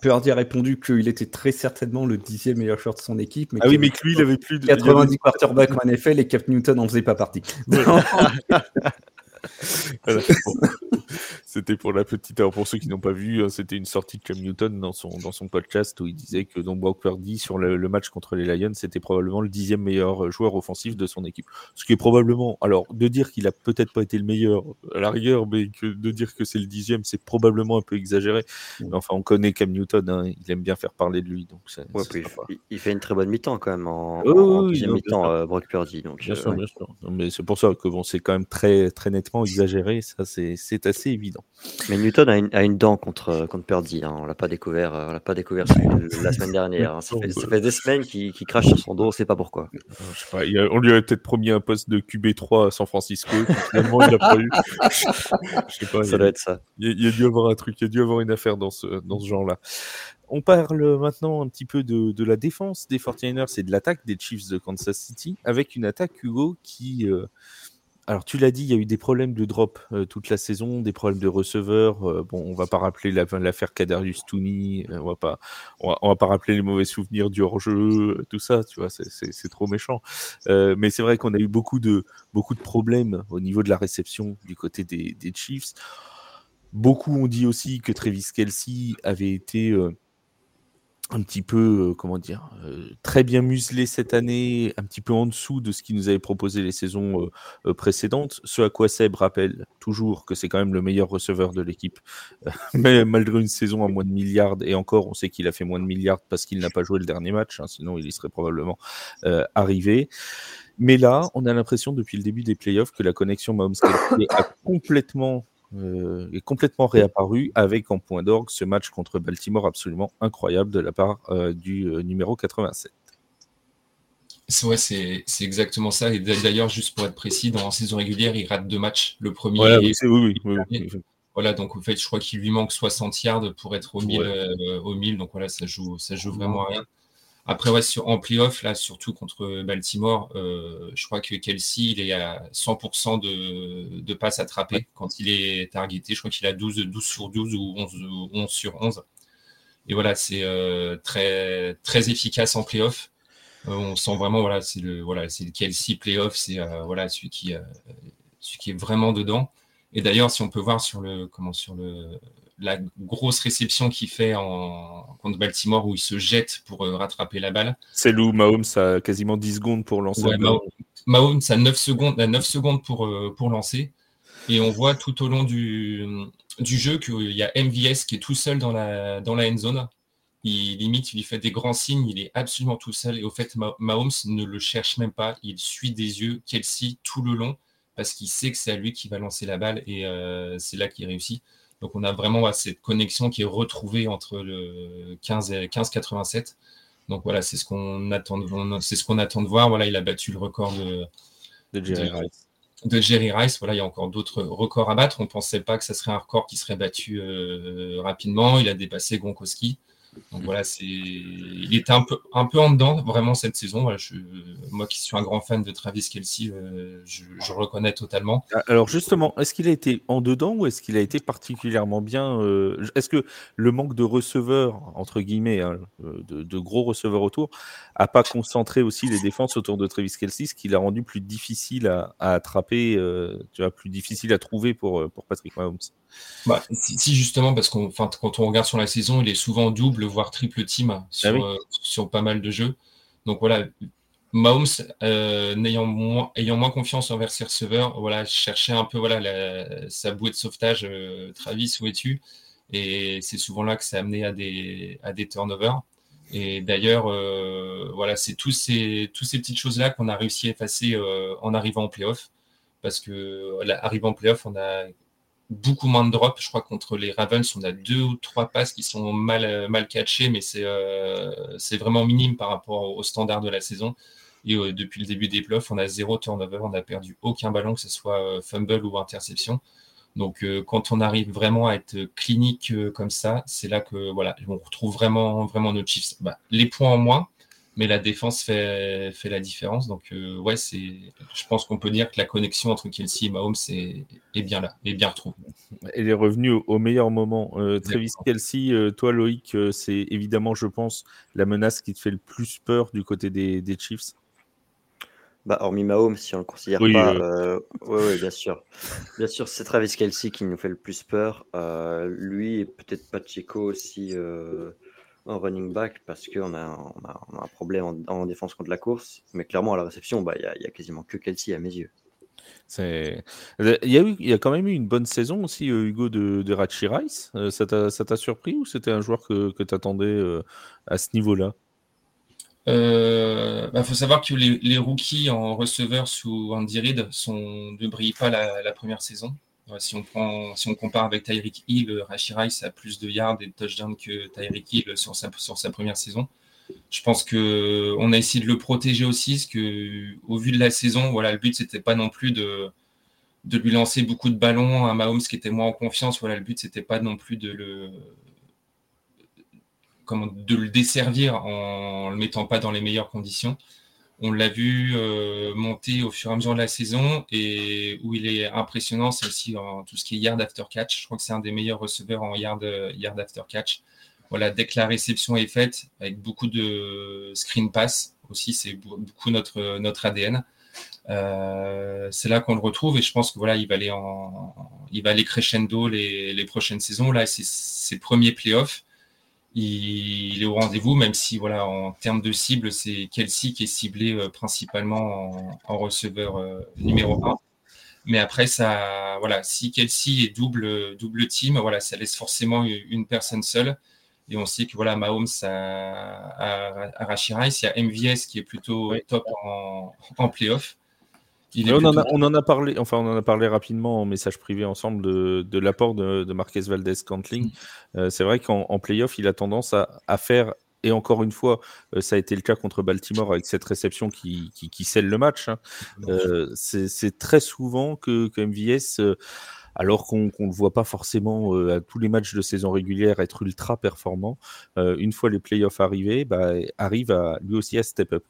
Purdy a répondu qu'il était très certainement le dixième meilleur joueur de son équipe. Mais ah oui, mais que lui, il avait plus de 90 quarterbacks en NFL et Cap Newton n'en faisait pas partie. C'était pour la petite. Alors pour ceux qui n'ont pas vu, hein, c'était une sortie de Cam Newton dans son, dans son podcast où il disait que donc Brock Purdy sur le, match contre les Lions, c'était probablement le dixième meilleur joueur offensif de son équipe. Ce qui est probablement. Alors de dire qu'il a peut-être pas été le meilleur à la rigueur, mais que de dire que c'est le dixième, c'est probablement un peu exagéré. Mais enfin, on connaît Cam Newton, hein, il aime bien faire parler de lui. Donc il, fait une très bonne mi-temps quand même en, deuxième mi-temps, euh, Brock Purdy. Donc, bien euh, sûr, bien sûr. mais c'est pour ça que bon, c'est quand même très, très exagéré. Ça, c'est assez évident. Mais Newton a une, dent contre, contre Purdy. Hein. On l'a pas découvert, euh, on l'a pas découvert la semaine dernière. Hein. Ça, fait, des semaines qu'il crache sur son dos, on sait pas pourquoi. Euh, on lui avait peut-être promis un poste de QB3 à San Francisco. Finalement, il n'a pas eu. Je sais pas. Ça doit être ça. Il y, a, dû avoir un truc, il y a dû avoir une affaire dans ce, dans ce genre-là. On parle maintenant un petit peu de, de la défense des 49ers et de l'attaque des Chiefs de Kansas City, avec une attaque Hugo qui. Euh, alors, tu l'as dit, il y a eu des problèmes de drop euh, toute la saison, des problèmes de receveurs. Euh, bon, on va pas rappeler l'affaire Kadarius Tooney, euh, on va on va, pas rappeler les mauvais souvenirs du hors-jeu, tout ça, tu vois, c'est trop méchant. mais c'est vrai qu'on a eu beaucoup de, beaucoup de problèmes au niveau de la réception du côté des, des Chiefs. Beaucoup ont dit aussi que Travis Kelsey avait été un petit peu, euh, comment dire, euh, très bien muselé cette année, un petit peu en dessous de ce qu'il nous avait proposé les saisons euh, précédentes. Ce à quoi Seb rappelle toujours que c'est quand même le meilleur receveur de l'équipe, mais malgré une saison à moins de milliards, et encore, on sait qu'il a fait moins de milliards parce qu'il n'a pas joué le dernier match, hein, sinon il y serait probablement arrivé. Mais là, on a l'impression depuis le début des playoffs que la connexion Mahomes a complètement euh, est complètement réapparu avec en point d'orgue ce match contre Baltimore absolument incroyable de la part euh, du euh, numéro 87. Ouais, c'est exactement ça. Et d'ailleurs, juste pour être précis, dans la saison régulière, il rate deux matchs. Le premier. oui, oui, Voilà, donc en fait, je crois qu'il lui manque 60 yards pour être au 1000. au 1000 donc voilà, ça joue, ça joue vraiment à rien. Après, ouais, sur, en playoff, là, surtout contre Baltimore, euh, je crois que Kelsey, il est à 100% de, de passes attrapées quand il est targeté. Je crois qu'il a 12, 12 sur 12 ou 11, 11 sur 11. Et voilà, c'est euh, très, très efficace en playoff. Euh, on sent vraiment, voilà, c'est le, voilà, c'est le Kelsey playoff, c'est voilà, celui, qui, celui qui est vraiment dedans. Et d'ailleurs, si on peut voir sur le, comment, sur le, la grosse réception qu'il fait en, contre Baltimore où il se jette pour euh, rattraper la balle. C'est où Mahomes a quasiment 10 secondes pour lancer. Mahomes, a 9 secondes, 9 secondes pour, euh, pour lancer. Et on voit tout au long du, du jeu qu'il y a MVS qui est tout seul dans la, dans la end zone. Il limite, il lui fait des grands signes, il est absolument tout seul. Et au fait, Mahomes ne le cherche même pas. Il suit des yeux Kelsey tout le long parce qu'il sait que c'est à lui qui va lancer la balle et euh, c'est là qu'il réussit. Donc on a vraiment cette connexion qui est retrouvée entre le 15 et 15 87. Donc voilà, c'est ce qu'on attend, c'est ce qu'on attend de voir. Voilà, il a battu le record de, de Jerry Rice. De Jerry Rice. Voilà, il y a encore d'autres records à battre. On ne pensait pas que ce serait un record qui serait battu euh, rapidement. Il a dépassé Gronkowski. Donc voilà, c'est, il était un peu, un peu en dedans vraiment cette saison. moi qui suis un grand fan de Travis Kelsey, euh, je, le reconnais totalement. Ah, alors justement, est-ce qu'il a été en dedans ou est-ce qu'il a été particulièrement bien euh, Est-ce que le manque de receveurs entre guillemets, hein, euh, de, gros receveurs autour, a pas concentré aussi les défenses autour de Travis Kelsey, ce qui l'a rendu plus difficile à, attraper, tu vois, plus difficile à trouver pour pour Patrick Mahomes? Bah, si, justement, parce qu'on, quand on regarde sur la saison, il est souvent double, voire triple team ah euh, sur, pas mal de jeux. Donc voilà, Mahomes, euh, ayant moins confiance envers ses receveurs, voilà, cherchait un peu voilà, sa bouée de sauvetage, euh, Travis, où es-tu? Et c'est souvent là que ça a amené à des, à des turnovers. Et d'ailleurs, voilà, c'est tous ces, tous ces petites choses-là qu'on a réussi à effacer en arrivant en playoff. Parce que, arrivant en playoff, on a beaucoup moins de drops. Je crois contre les Ravens, on a deux ou trois passes qui sont mal, euh, mal catchées, mais euh, c'est vraiment minime par rapport au standard de la saison. Et euh, depuis le début des playoffs, on a zéro turnover, on n'a perdu aucun ballon, que ce soit fumble ou interception. Donc quand on arrive vraiment à être clinique comme ça, c'est là que voilà, on retrouve vraiment, vraiment nos chiffres. Bah, les points en moins, mais la défense fait, fait la différence. Donc, euh, ouais, c'est, je pense qu'on peut dire que la connexion entre Kelsey et Mahomes est, est bien là, est bien retrouvée. Elle est revenue au, meilleur moment. Euh, Travis Kelsey, euh, toi, Loïc, c'est évidemment, je pense, la menace qui te fait le plus peur du côté des, des Chiefs. Bah, hormis Mahomes, si on le considère pas. Oui, bien sûr. Bien sûr, c'est Travis Kelsey qui nous fait le plus peur. lui et peut-être Pacheco aussi en running back parce qu'on a, on a, un problème en, défense contre la course. Mais clairement, à la réception, bah, il bah, y, a quasiment que Kelsey à mes yeux. Il y, a eu, il y a quand même eu une bonne saison aussi, euh, Hugo, de, de Rachi Rice. Euh, ça t'a surpris ou c'était un joueur que, que tu attendais euh, à ce niveau-là? Il bah, faut savoir que les, les, rookies en receveur sous Andy Reid sont, ne brillent pas la, la première saison si, on prend, si on compare avec Tyreek Hill, Rashi Rice a plus de yards et de touchdowns que Tyreek Hill sur sa, sur sa première saison. Je pense qu'on a essayé de le protéger aussi, parce que au vu de la saison, voilà, le but c'était pas non plus de, de lui lancer beaucoup de ballons à Mahomes qui était moins en confiance. Voilà, le but c'était pas non plus de le comment, de le desservir en le mettant pas dans les meilleures conditions. On l'a vu euh, monter au fur et à mesure de la saison et où il est impressionnant, c'est aussi en tout ce qui est yard after catch. Je crois que c'est un des meilleurs receveurs en yard, yard after catch. Voilà, dès que la réception est faite, avec beaucoup de screen pass aussi, c'est beaucoup notre, ADN. Euh, c'est là qu'on le retrouve et je pense que voilà, il va aller crescendo les prochaines saisons. Là, c'est ses premiers playoffs il, est au rendez-vous, même si voilà, en termes de cible, c'est Kelsey qui est ciblé euh, principalement en, receveur euh, numéro 1. Mais après, ça, voilà, si Kelsey est double, double team, voilà, ça laisse forcément une personne seule. Et on sait que voilà, Mahomes a, a, Rice, il y a MVS qui est plutôt top en, en playoff on, en a, parlé, enfin on en a parlé rapidement en message privé ensemble de, l'apport de, Marquez Valdez Cantling. Mm. Euh, c'est vrai qu'en playoff, il a tendance à, faire, et encore une fois, euh, ça a été le cas contre Baltimore avec cette réception qui, qui, scelle le match. Hein. Euh, c'est très souvent que, MVS alors qu'on ne le voit pas forcément à tous les matchs de saison régulière être ultra performant, une fois les playoffs arrivés, bah, arrive à, lui aussi à step up.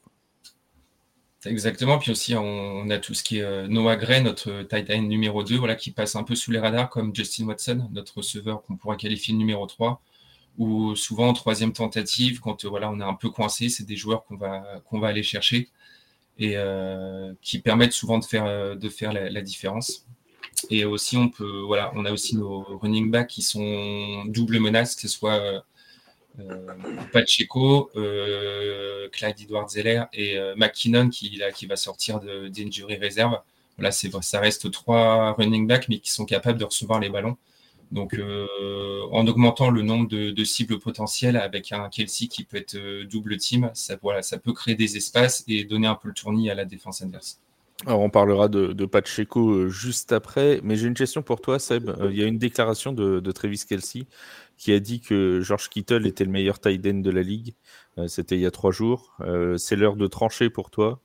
Exactement. Puis aussi, on, a tout ce qui est euh, Noah Gray, notre tight end numéro 2, voilà, qui passe un peu sous les radars, comme Justin Watson, notre receveur qu'on pourrait qualifier numéro 3. Ou souvent, en troisième tentative, quand euh, voilà, on est un peu coincé, c'est des joueurs qu'on va, qu'on va aller chercher et euh, qui permettent souvent de faire, de faire la, différence. Et aussi, on peut, voilà, on a aussi nos running backs qui sont double menace, que ce soit euh, Pacheco, euh, Clyde Edward Zeller et euh, McKinnon qui, là, va sortir d'injury réserve. c'est ça reste trois running backs, mais qui sont capables de recevoir les ballons. Donc, en augmentant le nombre de, cibles potentielles avec un Kelsey qui peut être double team, ça, peut créer des espaces et donner un peu le tournis à la défense adverse. Alors, on parlera de, Pacheco euh, juste après, mais j'ai une question pour toi, Seb. Euh, il y a une déclaration de, de, Travis Kelsey qui a dit que George Kittle était le meilleur tight end de la ligue. Euh, c'était il y a trois jours. c'est l'heure de trancher pour toi.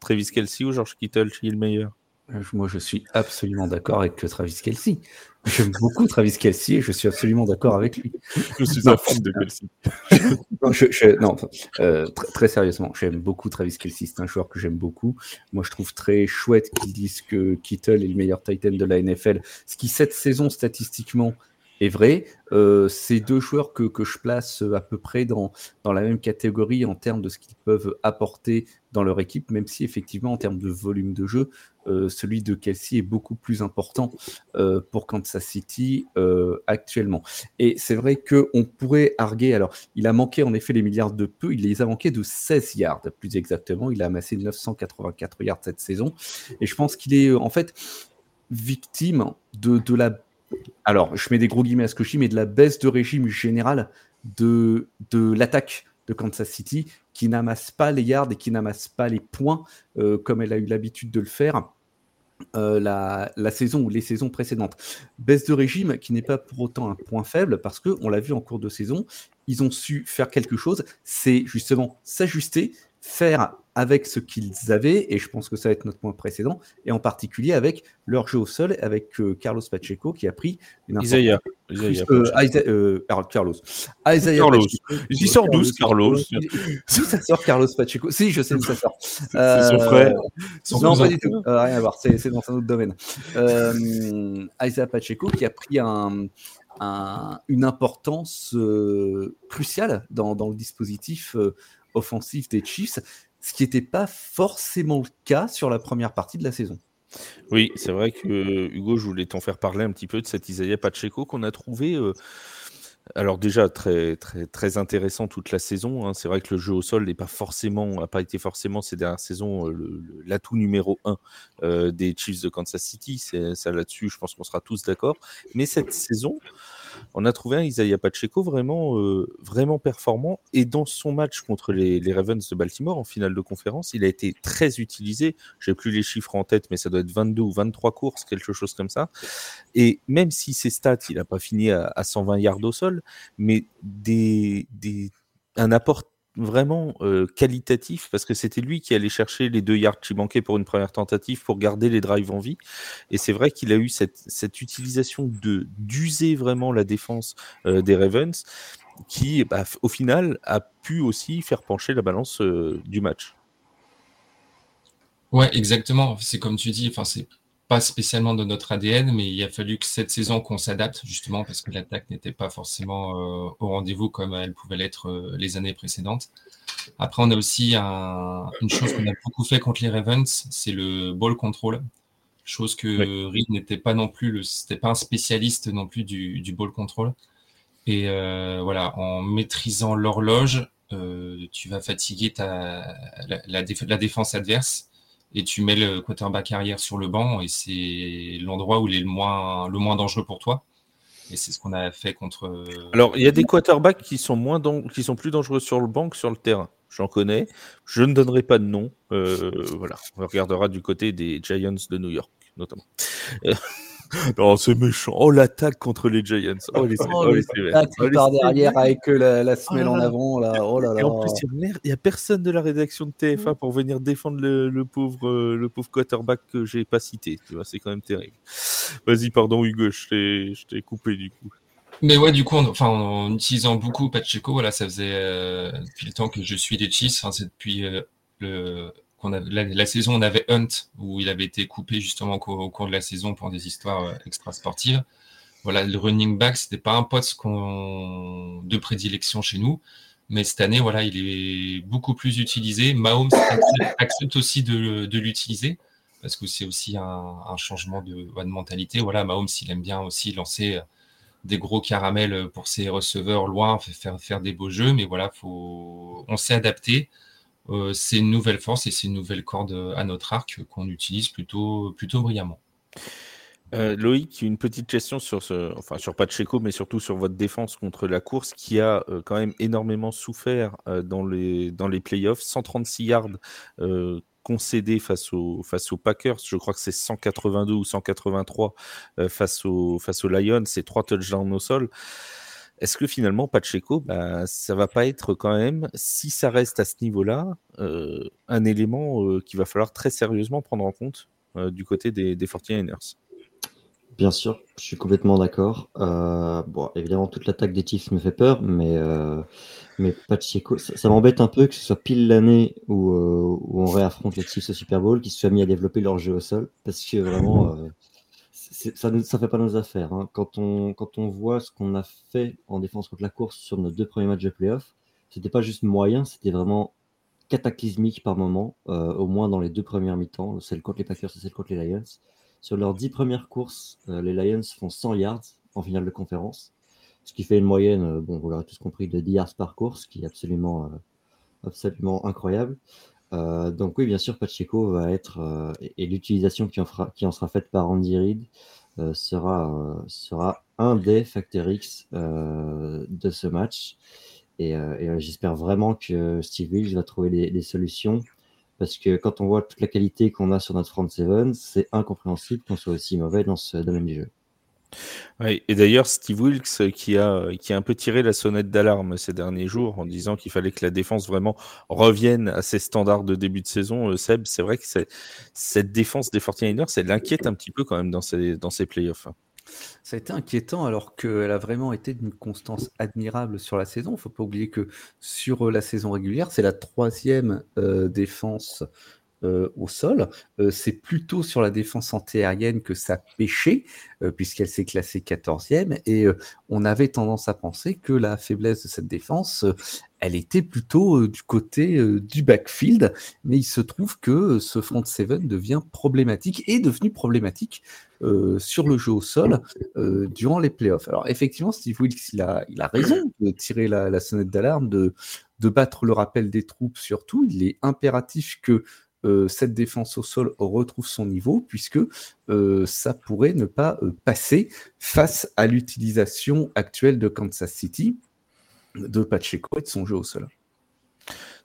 Travis Kelsey ou George Kittle qui est le meilleur? Euh, moi, je suis absolument d'accord avec Travis Kelsey. J'aime beaucoup Travis Kelsey et je suis absolument d'accord avec lui. Je suis un fan de Kelsey. non, euh, très sérieusement, j'aime beaucoup Travis Kelsey. C'est un joueur que j'aime beaucoup. Moi, je trouve très chouette qu'ils disent que Kittle est le meilleur Titan de la NFL. Ce qui, cette saison, statistiquement, est vrai. Euh, c'est deux joueurs que, que, je place à peu près dans, dans la même catégorie en termes de ce qu'ils peuvent apporter dans leur équipe, même si effectivement en termes de volume de jeu, euh, celui de Kelsey est beaucoup plus important euh, pour Kansas City euh, actuellement. Et c'est vrai qu'on pourrait arguer, alors il a manqué en effet les milliards de peu, il les a manqués de 16 yards plus exactement, il a amassé 984 yards cette saison, et je pense qu'il est en fait victime de, de la alors, je mets des gros guillemets à ce que je dis, mais de la baisse de régime général de, l'attaque de Kansas City, qui n'amasse pas les yards et qui n'amasse pas les points euh, comme elle a eu l'habitude de le faire euh, la, la, saison ou les saisons précédentes. Baisse de régime qui n'est pas pour autant un point faible parce qu'on l'a vu en cours de saison, ils ont su faire quelque chose, c'est justement s'ajuster, faire avec ce qu'ils avaient, et je pense que ça va être notre point précédent, et en particulier avec leur jeu au sol, avec euh, Carlos Pacheco qui a pris une Isaiah. Isaiah, euh, euh, Carlos. Isaiah Carlos. J'y sort 12, Carlos. Si ça sort Carlos Pacheco. Si, je sais où ça sort. c'est son frère. non, pas du tout. rien à voir. C'est dans un autre domaine. Isaiah Pacheco qui a pris un, un, une importance cruciale dans, dans, le dispositif offensif des Chiefs, ce qui n'était pas forcément le cas sur la première partie de la saison. Oui, c'est vrai que Hugo, je voulais t'en faire parler un petit peu de cet Isaiah Pacheco qu'on a trouvé. Euh, alors déjà très intéressant toute la saison. Hein. C'est vrai que le jeu au sol n'est pas forcément, pas été forcément ces dernières saisons euh, l'atout numéro un euh, des Chiefs de Kansas City. C'est ça là-dessus, je pense qu'on sera tous d'accord. Mais cette saison, on a trouvé un Isaiah Pacheco vraiment, euh, vraiment performant. Et dans son match contre les, Ravens de Baltimore en finale de conférence, il a été très utilisé. J'ai plus les chiffres en tête, mais ça doit être 22 ou 23 courses, quelque chose comme ça. Et même si ses stats, il n'a pas fini à, 120 yards au sol, mais un apport vraiment euh, qualitatif parce que c'était lui qui allait chercher les deux yards qui manquaient pour une première tentative pour garder les drives en vie. Et c'est vrai qu'il a eu cette, utilisation d'user vraiment la défense euh, des Ravens qui, bah, au final, a pu aussi faire pencher la balance euh, du match. Ouais, exactement. C'est comme tu dis. Enfin, c'est pas spécialement de notre ADN, mais il a fallu que cette saison qu'on s'adapte justement parce que l'attaque n'était pas forcément euh, au rendez-vous comme elle pouvait l'être euh, les années précédentes. Après, on a aussi une chose qu'on a beaucoup fait contre les Ravens, c'est le ball control, chose que Reed n'était pas non plus, le, c'était pas un spécialiste non plus du, du ball control. Et euh, voilà, en maîtrisant l'horloge, tu vas fatiguer ta, la, la défense adverse et tu mets le quarterback arrière sur le banc et c'est l'endroit où il est le moins, le moins dangereux pour toi. Et c'est ce qu'on a fait contre. Alors, il y a des quarterbacks qui sont, moins qui sont plus dangereux sur le banc que sur le terrain. J'en connais. Je ne donnerai pas de nom. Euh, voilà. On regardera du côté des Giants de New York, notamment. Euh, non, c'est méchant. Oh, l'attaque contre les Giants. Oh, les, oh, oh, les, oh, par derrière avec la, la semelle oh en avant. Là. Oh là là. Et en plus, il n'y a, personne de la rédaction de TF1 pour venir défendre le, pauvre, euh, le pauvre quarterback que j'ai pas cité. Tu vois, c'est quand même terrible. Vas-y, pardon, Hugo, je t'ai coupé du coup. Mais ouais, du coup, enfin, en utilisant beaucoup Pacheco, voilà, ça faisait euh, depuis le temps que je suis des Chiefs. Enfin, c'est depuis euh, le la, saison, on avait Hunt, où il avait été coupé justement au, cours de la saison pour des histoires euh, extra-sportives. Voilà, le running back, c'était pas un poste de prédilection chez nous. Mais cette année, voilà, il est beaucoup plus utilisé. Mahomes accepte, aussi de, l'utiliser parce que c'est aussi un, changement de, de, mentalité. Voilà, Mahomes, il aime bien aussi lancer euh, des gros caramels pour ses receveurs loin, faire, faire des beaux jeux. Mais voilà, faut, on s'est adapté. C'est une nouvelle force et c'est une nouvelle corde à notre arc qu'on utilise plutôt, plutôt brillamment. Euh, Loïc, une petite question sur ce, enfin sur Pacheco, mais surtout sur votre défense contre la course, qui a euh, quand même énormément souffert euh, dans les dans les playoffs. 136 yards concédés face aux face aux Packers. Je crois que c'est 182 ou 183 face aux face aux Lions. C'est trois touchdowns au sol. Est-ce que finalement Pacheco, bah, ça va pas être quand même, si ça reste à ce niveau-là, un élément qu'il va falloir très sérieusement prendre en compte du côté des, des 49ers Bien sûr, je suis complètement d'accord. Euh, bon, évidemment, toute l'attaque des Chiefs me fait peur, mais, euh, Pacheco, ça, m'embête un peu que ce soit pile l'année où, euh, on réaffronte les Chiefs au Super Bowl, qu'ils se soient mis à développer leur jeu au sol, parce que vraiment, euh, ça ne fait pas nos affaires. Hein. Quand, on, voit ce qu'on a fait en défense contre la course sur nos deux premiers matchs de playoff, c'était pas juste moyen, c'était vraiment cataclysmique par moment, euh, au moins dans les deux premières mi-temps, celle contre les Packers et celle contre les Lions. Sur leurs dix premières courses, euh, les Lions font 100 yards en finale de conférence, ce qui fait une moyenne, euh, bon, vous l'aurez tous compris, de 10 yards par course, qui est absolument, absolument incroyable. Donc oui, bien sûr, Pacheco va être, et, l'utilisation qui, en sera faite par Andy Reid sera, sera un des facteurs X de ce match. Et, j'espère vraiment que Steve Wills va trouver des solutions parce que quand on voit toute la qualité qu'on a sur notre front seven, c'est incompréhensible qu'on soit aussi mauvais dans ce domaine du jeu. Et d'ailleurs, Steve Wilkes qui a, qui a un peu tiré la sonnette d'alarme ces derniers jours en disant qu'il fallait que la défense vraiment revienne à ses standards de début de saison. Euh, Seb, c'est vrai que cette défense des 49ers, elle l'inquiète un petit peu quand même dans ces, dans ces playoffs. Ça a été inquiétant alors qu'elle a vraiment été d'une constance admirable sur la saison. Il ne faut pas oublier que sur euh, la saison régulière, c'est la troisième euh, défense euh, au sol. c'est plutôt sur la défense antiaérienne que ça pêchait, puisqu'elle s'est classée 14e. Et on avait tendance à penser que la faiblesse de cette défense, elle était plutôt du côté du backfield. Mais il se trouve que ce front seven devient problématique, et est devenu problématique sur le jeu au sol durant les playoffs. Alors effectivement, Steve Wilkes, il a, il a raison de tirer la, la sonnette d'alarme, de, de battre le rappel des troupes surtout. Il est impératif que euh, cette défense au sol retrouve son niveau, puisque euh, ça pourrait ne pas euh, passer face à l'utilisation actuelle de Kansas City, de Pacheco et de son jeu au sol.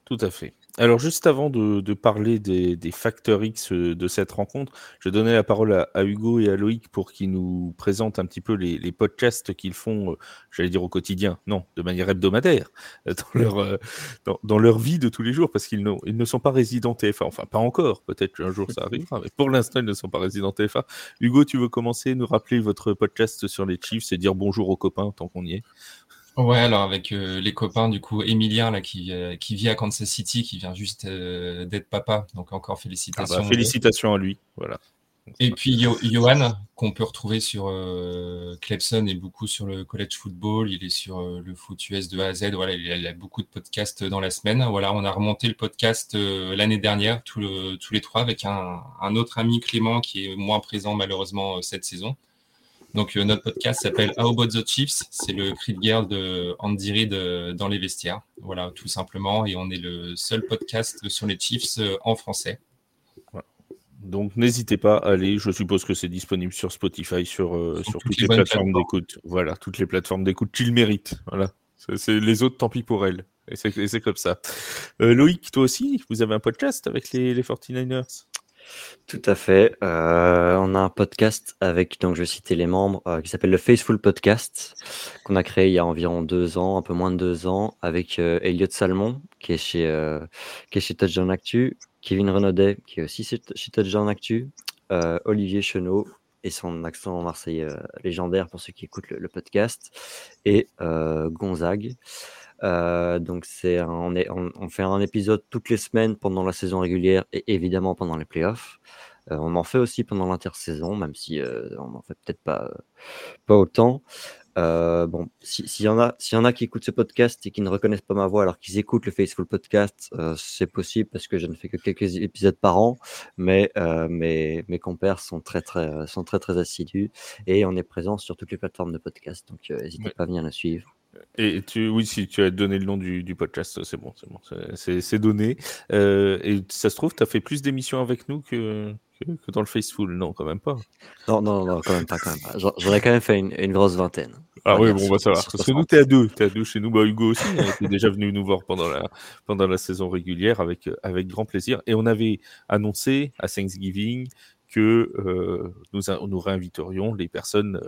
Tout à fait. Alors, juste avant de, parler des, facteurs X euh, de cette rencontre, je vais donner la parole à, Hugo et à Loïc pour qu'ils nous présentent un petit peu les, podcasts qu'ils font, euh, j'allais dire au quotidien, non, de manière hebdomadaire, euh, dans leur, dans, leur vie de tous les jours, parce qu'ils ils ne sont pas résidents TFA. Enfin, pas encore, peut-être qu'un jour ça arrivera, mais pour l'instant, ils ne sont pas résidents TFA. Hugo, tu veux commencer, nous rappeler votre podcast sur les Chiefs et dire bonjour aux copains tant qu'on y est? Ouais, alors avec euh, les copains, du coup, Emilien, là, qui, euh, qui vit à Kansas City, qui vient juste euh, d'être papa. Donc encore félicitations. Ah bah, félicitations à lui. Voilà. Et puis Johan, qu'on peut retrouver sur Clemson et beaucoup sur le college football. Il est sur le foot US de A à Z. Voilà, il a, beaucoup de podcasts dans la semaine. Voilà, on a remonté le podcast l'année dernière, tous les trois, avec un, un, autre ami Clément qui est moins présent malheureusement cette saison. Donc, euh, notre podcast s'appelle How About the Chiefs C'est le cri de guerre de Andy Reid euh, dans les vestiaires. Voilà, tout simplement. Et on est le seul podcast sur les Chiefs euh, en français. Donc, n'hésitez pas à aller. Je suppose que c'est disponible sur Spotify, sur, sur, toutes, les, plateformes d'écoute. Voilà, toutes les plateformes d'écoute qu'il mérite. Voilà. C'est les autres, tant pis pour elles. Et c'est comme ça. Loïc, toi aussi, vous avez un podcast avec les, les 49ers? Tout à fait. Euh, on a un podcast avec, donc je vais citer les membres, euh, qui s'appelle le Faithful Podcast, qu'on a créé il y a environ deux ans, un peu moins de deux ans, avec euh, Elliot Salmon, qui est chez, qui est chez Touchdown Actu, Kevin Renaudet, qui est aussi chez, Touchdown Actu, Olivier Chenot, et son accent marseillais légendaire pour ceux qui écoutent le, le podcast, et Gonzague. Euh, donc c'est on, est, on, fait un épisode toutes les semaines pendant la saison régulière et évidemment pendant les playoffs. Euh, on en fait aussi pendant l'intersaison, même si euh, on en fait peut-être pas, pas autant. bon, s'il y en a, s'il y en a qui écoutent ce podcast et qui ne reconnaissent pas ma voix alors qu'ils écoutent le Faithful Podcast, c'est possible parce que je ne fais que quelques épisodes par an, mais mes, mes compères sont très très sont très très assidus et on est présent sur toutes les plateformes de podcast, donc n'hésitez pas à venir nous suivre. Et tu, oui, si tu as donné le nom du, du podcast, c'est bon, c'est bon, c'est donné. Euh, et ça se trouve, tu as fait plus d'émissions avec nous que, que, dans le Faceful. Non, quand même pas. Non, non, non, quand même pas. Quand même pas. J'aurais quand même fait une, une grosse vingtaine. Ah oui, bon, on va savoir. Parce que nous, t'es à deux. T'es à deux chez nous. Bah, Hugo aussi, hein, était déjà venu nous voir pendant la, pendant la saison régulière avec, avec grand plaisir. Et on avait annoncé à Thanksgiving que euh, nous, nous réinviterions les personnes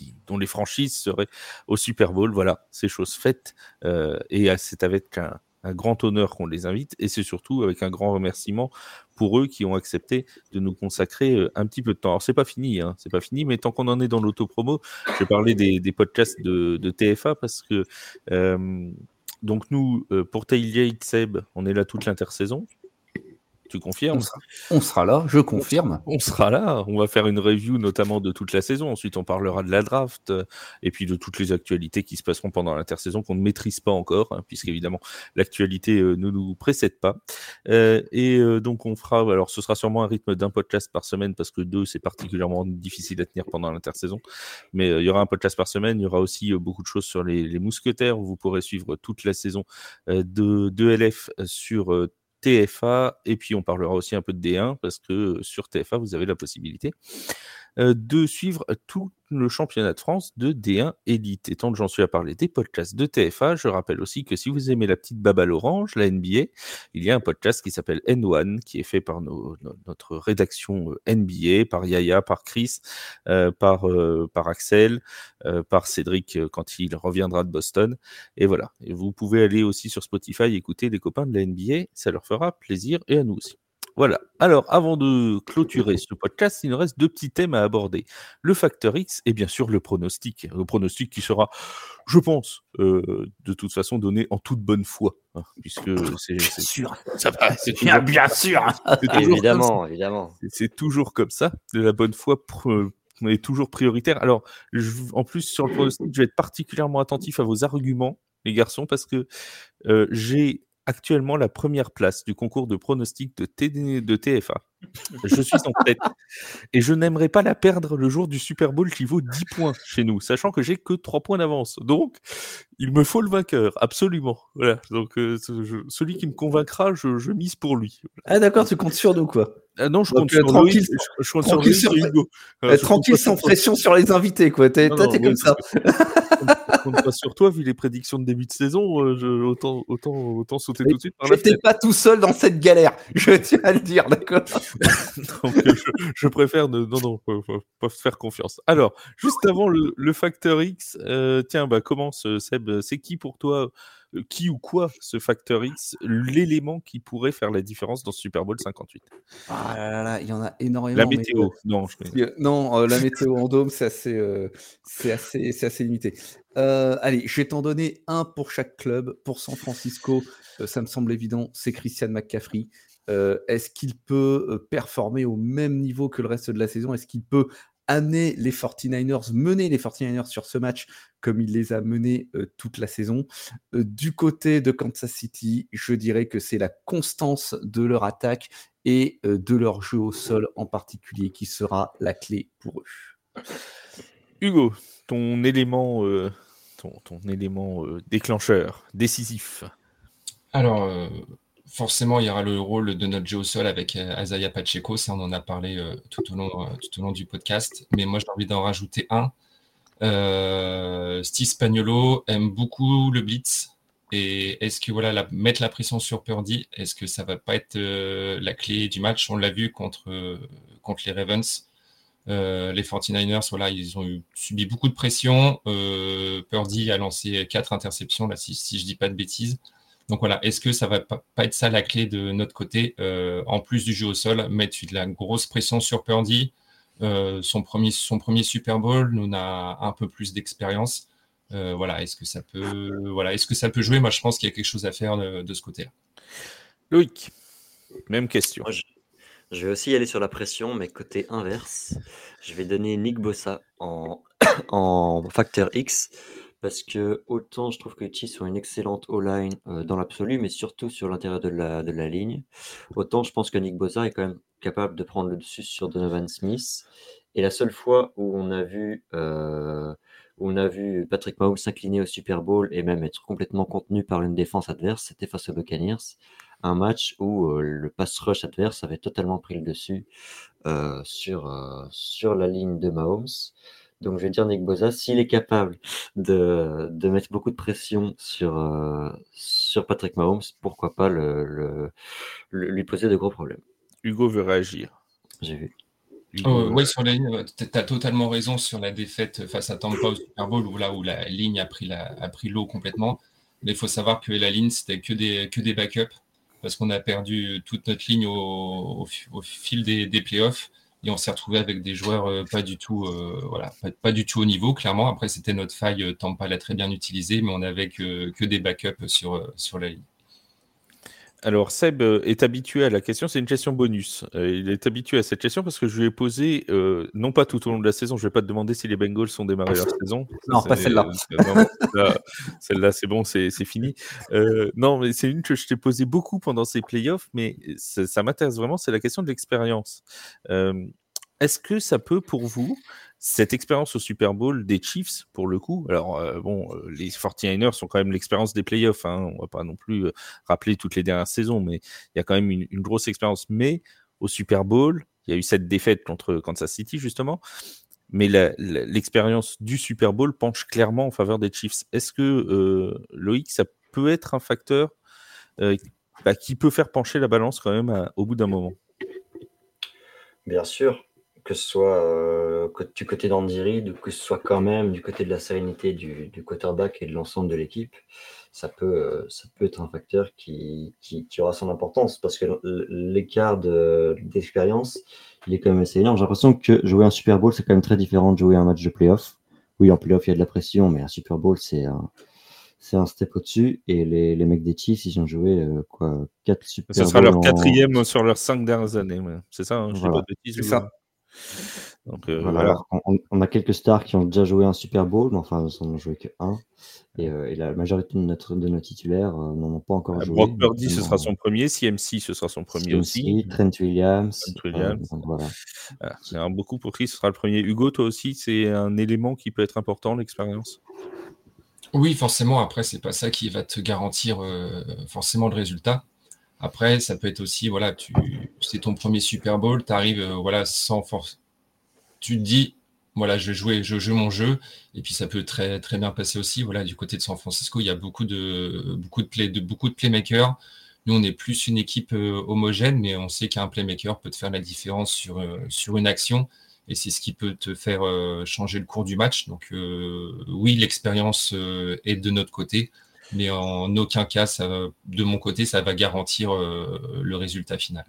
euh, dont, les franchises seraient au Super Bowl. Voilà, c'est chose faite. Euh, et c'est avec un, grand honneur qu'on les invite et c'est surtout avec un grand remerciement pour eux qui ont accepté de nous consacrer euh, un petit peu de temps. Alors c'est pas fini, hein, c'est pas fini, mais tant qu'on en est dans l'autopromo, je vais parler des, podcasts de, TFA parce que euh, donc nous euh, pour Tailgate Seb, on est là toute l'intersaison. Tu confirmes on sera, là, je confirme. On sera là. On va faire une review notamment de toute la saison. Ensuite, on parlera de la draft euh, et puis de toutes les actualités qui se passeront pendant l'intersaison qu'on ne maîtrise pas encore, hein, puisqu'évidemment l'actualité euh, ne nous précède pas. Euh, et euh, donc on fera. Alors, ce sera sûrement un rythme d'un podcast par semaine parce que deux, c'est particulièrement difficile à tenir pendant l'intersaison. Mais il y aura un podcast par semaine. Il y aura aussi beaucoup de choses sur les, les mousquetaires. Où vous pourrez suivre toute la saison de, de LF sur TFA, et puis on parlera aussi un peu de D1, parce que sur TFA, vous avez la possibilité de suivre tout le championnat de France de D1 Elite. Et tant que j'en suis à parler des podcasts de TFA, je rappelle aussi que si vous aimez la petite baba l'orange, la NBA, il y a un podcast qui s'appelle N1, qui est fait par notre rédaction euh, NBA, par Yaya, par Chris, euh, par, euh, par Axel, euh, par Cédric euh, quand il reviendra de Boston. Et voilà. Et vous pouvez aller aussi sur Spotify écouter les copains de la NBA, ça leur fera plaisir et à nous aussi. Voilà. Alors, avant de clôturer ce podcast, il nous reste deux petits thèmes à aborder. Le facteur X et bien sûr le pronostic. Le pronostic qui sera, je pense, euh, de toute façon donné en toute bonne foi. Hein, puisque c'est. Bien sûr. Ça va, c'est bien, bien sûr. Évidemment, évidemment. C'est toujours comme ça. La bonne foi est toujours prioritaire. Alors, je, en plus, sur le pronostic, je vais être particulièrement attentif à vos arguments, les garçons, parce que euh, j'ai actuellement la première place du concours de pronostic de, de TFA. Je suis en tête. Et je n'aimerais pas la perdre le jour du Super Bowl qui vaut 10 points chez nous, sachant que j'ai que 3 points d'avance. Donc, il me faut le vainqueur, absolument. Voilà. Donc, euh, celui qui me convaincra, je, mise pour lui. Ah, d'accord, tu comptes sur nous, quoi. Ah non, je compte sur tranquille, je, compte tranquille, sur, Hugo. tranquille, sans pression sur les invités, quoi. T'es comme ça. Compte pas sur toi, vu les prédictions de début de saison, euh, je, autant, autant, autant sauter tout de suite. Je n'étais pas tout seul dans cette galère, je tiens à le dire, d'accord euh, je, préfère ne, non, non, faire confiance. Alors, juste avant le, le facteur X, euh, tiens, bah, commence, Seb, c'est qui pour toi qui ou quoi ce facteur X, l'élément qui pourrait faire la différence dans ce Super Bowl 58 Ah là là, il y en a énormément. La météo, non. Non, la météo en dôme, c'est assez, c'est assez, assez limité. Euh, allez, je vais t'en donner un pour chaque club. Pour San Francisco, euh, ça me semble évident, c'est Christian McCaffrey. Euh, est-ce qu'il peut performer au même niveau que le reste de la saison? Est-ce qu'il peut amener les 49ers, mener les 49ers sur ce match comme il les a menés toute la saison Du côté de Kansas City, je dirais que c'est la constance de leur attaque et de leur jeu au sol en particulier qui sera la clé pour eux. Hugo, ton élément, euh, ton, élément euh, déclencheur, décisif Alors, euh, forcément, il y aura le rôle de notre jeu au sol avec Azaya Pacheco, ça on en a parlé tout, au long, tout au long du podcast, mais moi j'ai envie d'en rajouter un. Steve Spagnolo aime beaucoup le blitz. Et est-ce que voilà, mettre la pression sur Purdy, est-ce que ça va pas être la clé du match? On l'a vu contre, les Ravens. Euh, les 49ers, voilà, ils ont subi beaucoup de pression. Euh, Purdy a lancé quatre interceptions, si, si je dis pas de bêtises. Donc voilà, est-ce que ça va pas, être ça la clé de notre côté euh, En plus du jeu au sol, mettre de la grosse pression sur Purdy. Euh, son, premier, son premier Super Bowl, nous a un peu plus d'expérience. voilà, est-ce que ça peut, voilà, est-ce que ça peut jouer? Moi, je pense qu'il y a quelque chose à faire de, ce côté-là. Loïc, même question. Je vais aussi y aller sur la pression, mais côté inverse, je vais donner Nick Bossa en, en facteur X, parce que autant je trouve que les Chiefs sont une excellente O-line euh, dans l'absolu, mais surtout sur l'intérieur de la, de la ligne, autant je pense que Nick Bossa est quand même capable de prendre le dessus sur Donovan Smith. Et la seule fois où on a vu, euh, où on a vu Patrick Mahomes s'incliner au Super Bowl et même être complètement contenu par une défense adverse, c'était face aux Buccaneers. Un match où euh, le pass rush adverse avait totalement pris le dessus sur, sur la ligne de Mahomes. Donc je vais dire Nick Boza, s'il est capable de, de, mettre beaucoup de pression sur, sur Patrick Mahomes, pourquoi pas le, lui poser de gros problèmes. Hugo veut réagir. J'ai vu. Oh, oui, sur la ligne, tu as totalement raison sur la défaite face à Tampa au Super Bowl, où là où la ligne a pris l'eau complètement. Mais il faut savoir que la ligne, c'était que des, que des backups, parce qu'on a perdu toute notre ligne au, au, fil des, des, playoffs, et on s'est retrouvé avec des joueurs euh, pas du tout, euh, voilà, pas, du tout au niveau, clairement. Après, c'était notre faille, Tampa l'a très bien utilisé, mais on n'avait que, que des backups sur, sur la ligne. Alors, Seb euh, est habitué à la question, c'est une question bonus. Euh, il est habitué à cette question parce que je lui ai posé, euh, non pas tout au long de la saison, je ne vais pas te demander si les Bengals sont démarrés leur saison. Non, pas celle-là. celle-là, c'est bon, c'est fini. non, mais c'est une que je t'ai posée beaucoup pendant ces playoffs, mais ça m'intéresse vraiment, c'est la question de l'expérience. Est-ce que ça peut, pour vous, cette expérience au Super Bowl des Chiefs, pour le coup, alors euh, bon, euh, les 49ers sont quand même l'expérience des playoffs, hein, on va pas non plus euh, rappeler toutes les dernières saisons, mais il y a quand même une, grosse expérience. Mais au Super Bowl, il y a eu cette défaite contre Kansas City, justement, mais l'expérience du Super Bowl penche clairement en faveur des Chiefs. Est-ce que, Loïc, ça peut être un facteur bah, qui peut faire pencher la balance quand même au bout d'un moment? Bien sûr, que ce soit euh, du côté d'Andy Reid ou que ce soit quand même du côté de la sérénité du, du quarterback et de l'ensemble de l'équipe, ça peut, euh, ça peut être un facteur qui, qui, aura son importance parce que l'écart d'expérience, il est quand même assez énorme. J'ai l'impression que jouer un Super Bowl, c'est quand même très différent de jouer un match de playoff. Oui, en playoff, il y a de la pression, mais un Super Bowl, c'est un, c'est un step au-dessus. Et les, les, mecs des Chiefs, ils ont joué euh, quoi, 4 Super Ça sera leur quatrième sur leurs 5 dernières années. C'est ça, hein, C'est ça. Donc, euh, voilà, on, a quelques stars qui ont déjà joué un Super Bowl, mais enfin, ils n'en ont joué que un. Et, euh, et, la majorité de, notre, de nos titulaires euh, n'en ont pas encore joué. Brock Purdy, ce sera son premier. CMC, ce sera son premier aussi. Trent Williams. Trent Williams. voilà. Ah, c'est un beaucoup pour qui ce sera le premier. Hugo, toi aussi, c'est un élément qui peut être important, l'expérience? Oui, forcément. Après, c'est pas ça qui va te garantir forcément le résultat. Après, ça peut être aussi, voilà, tu, c'est ton premier Super Bowl, tu arrives, voilà, sans force tu te dis, voilà, je jouer, je joue mon jeu, et puis ça peut très, très bien passer aussi. Voilà, du côté de San Francisco, il y a beaucoup de, beaucoup de, play, beaucoup de playmakers. Nous, on est plus une équipe euh, homogène, mais on sait qu'un playmaker peut te faire la différence sur, euh, sur une action, et c'est ce qui peut te faire euh, changer le cours du match. Donc, oui, l'expérience est de notre côté, mais en aucun cas, ça, de mon côté, ça va garantir le résultat final.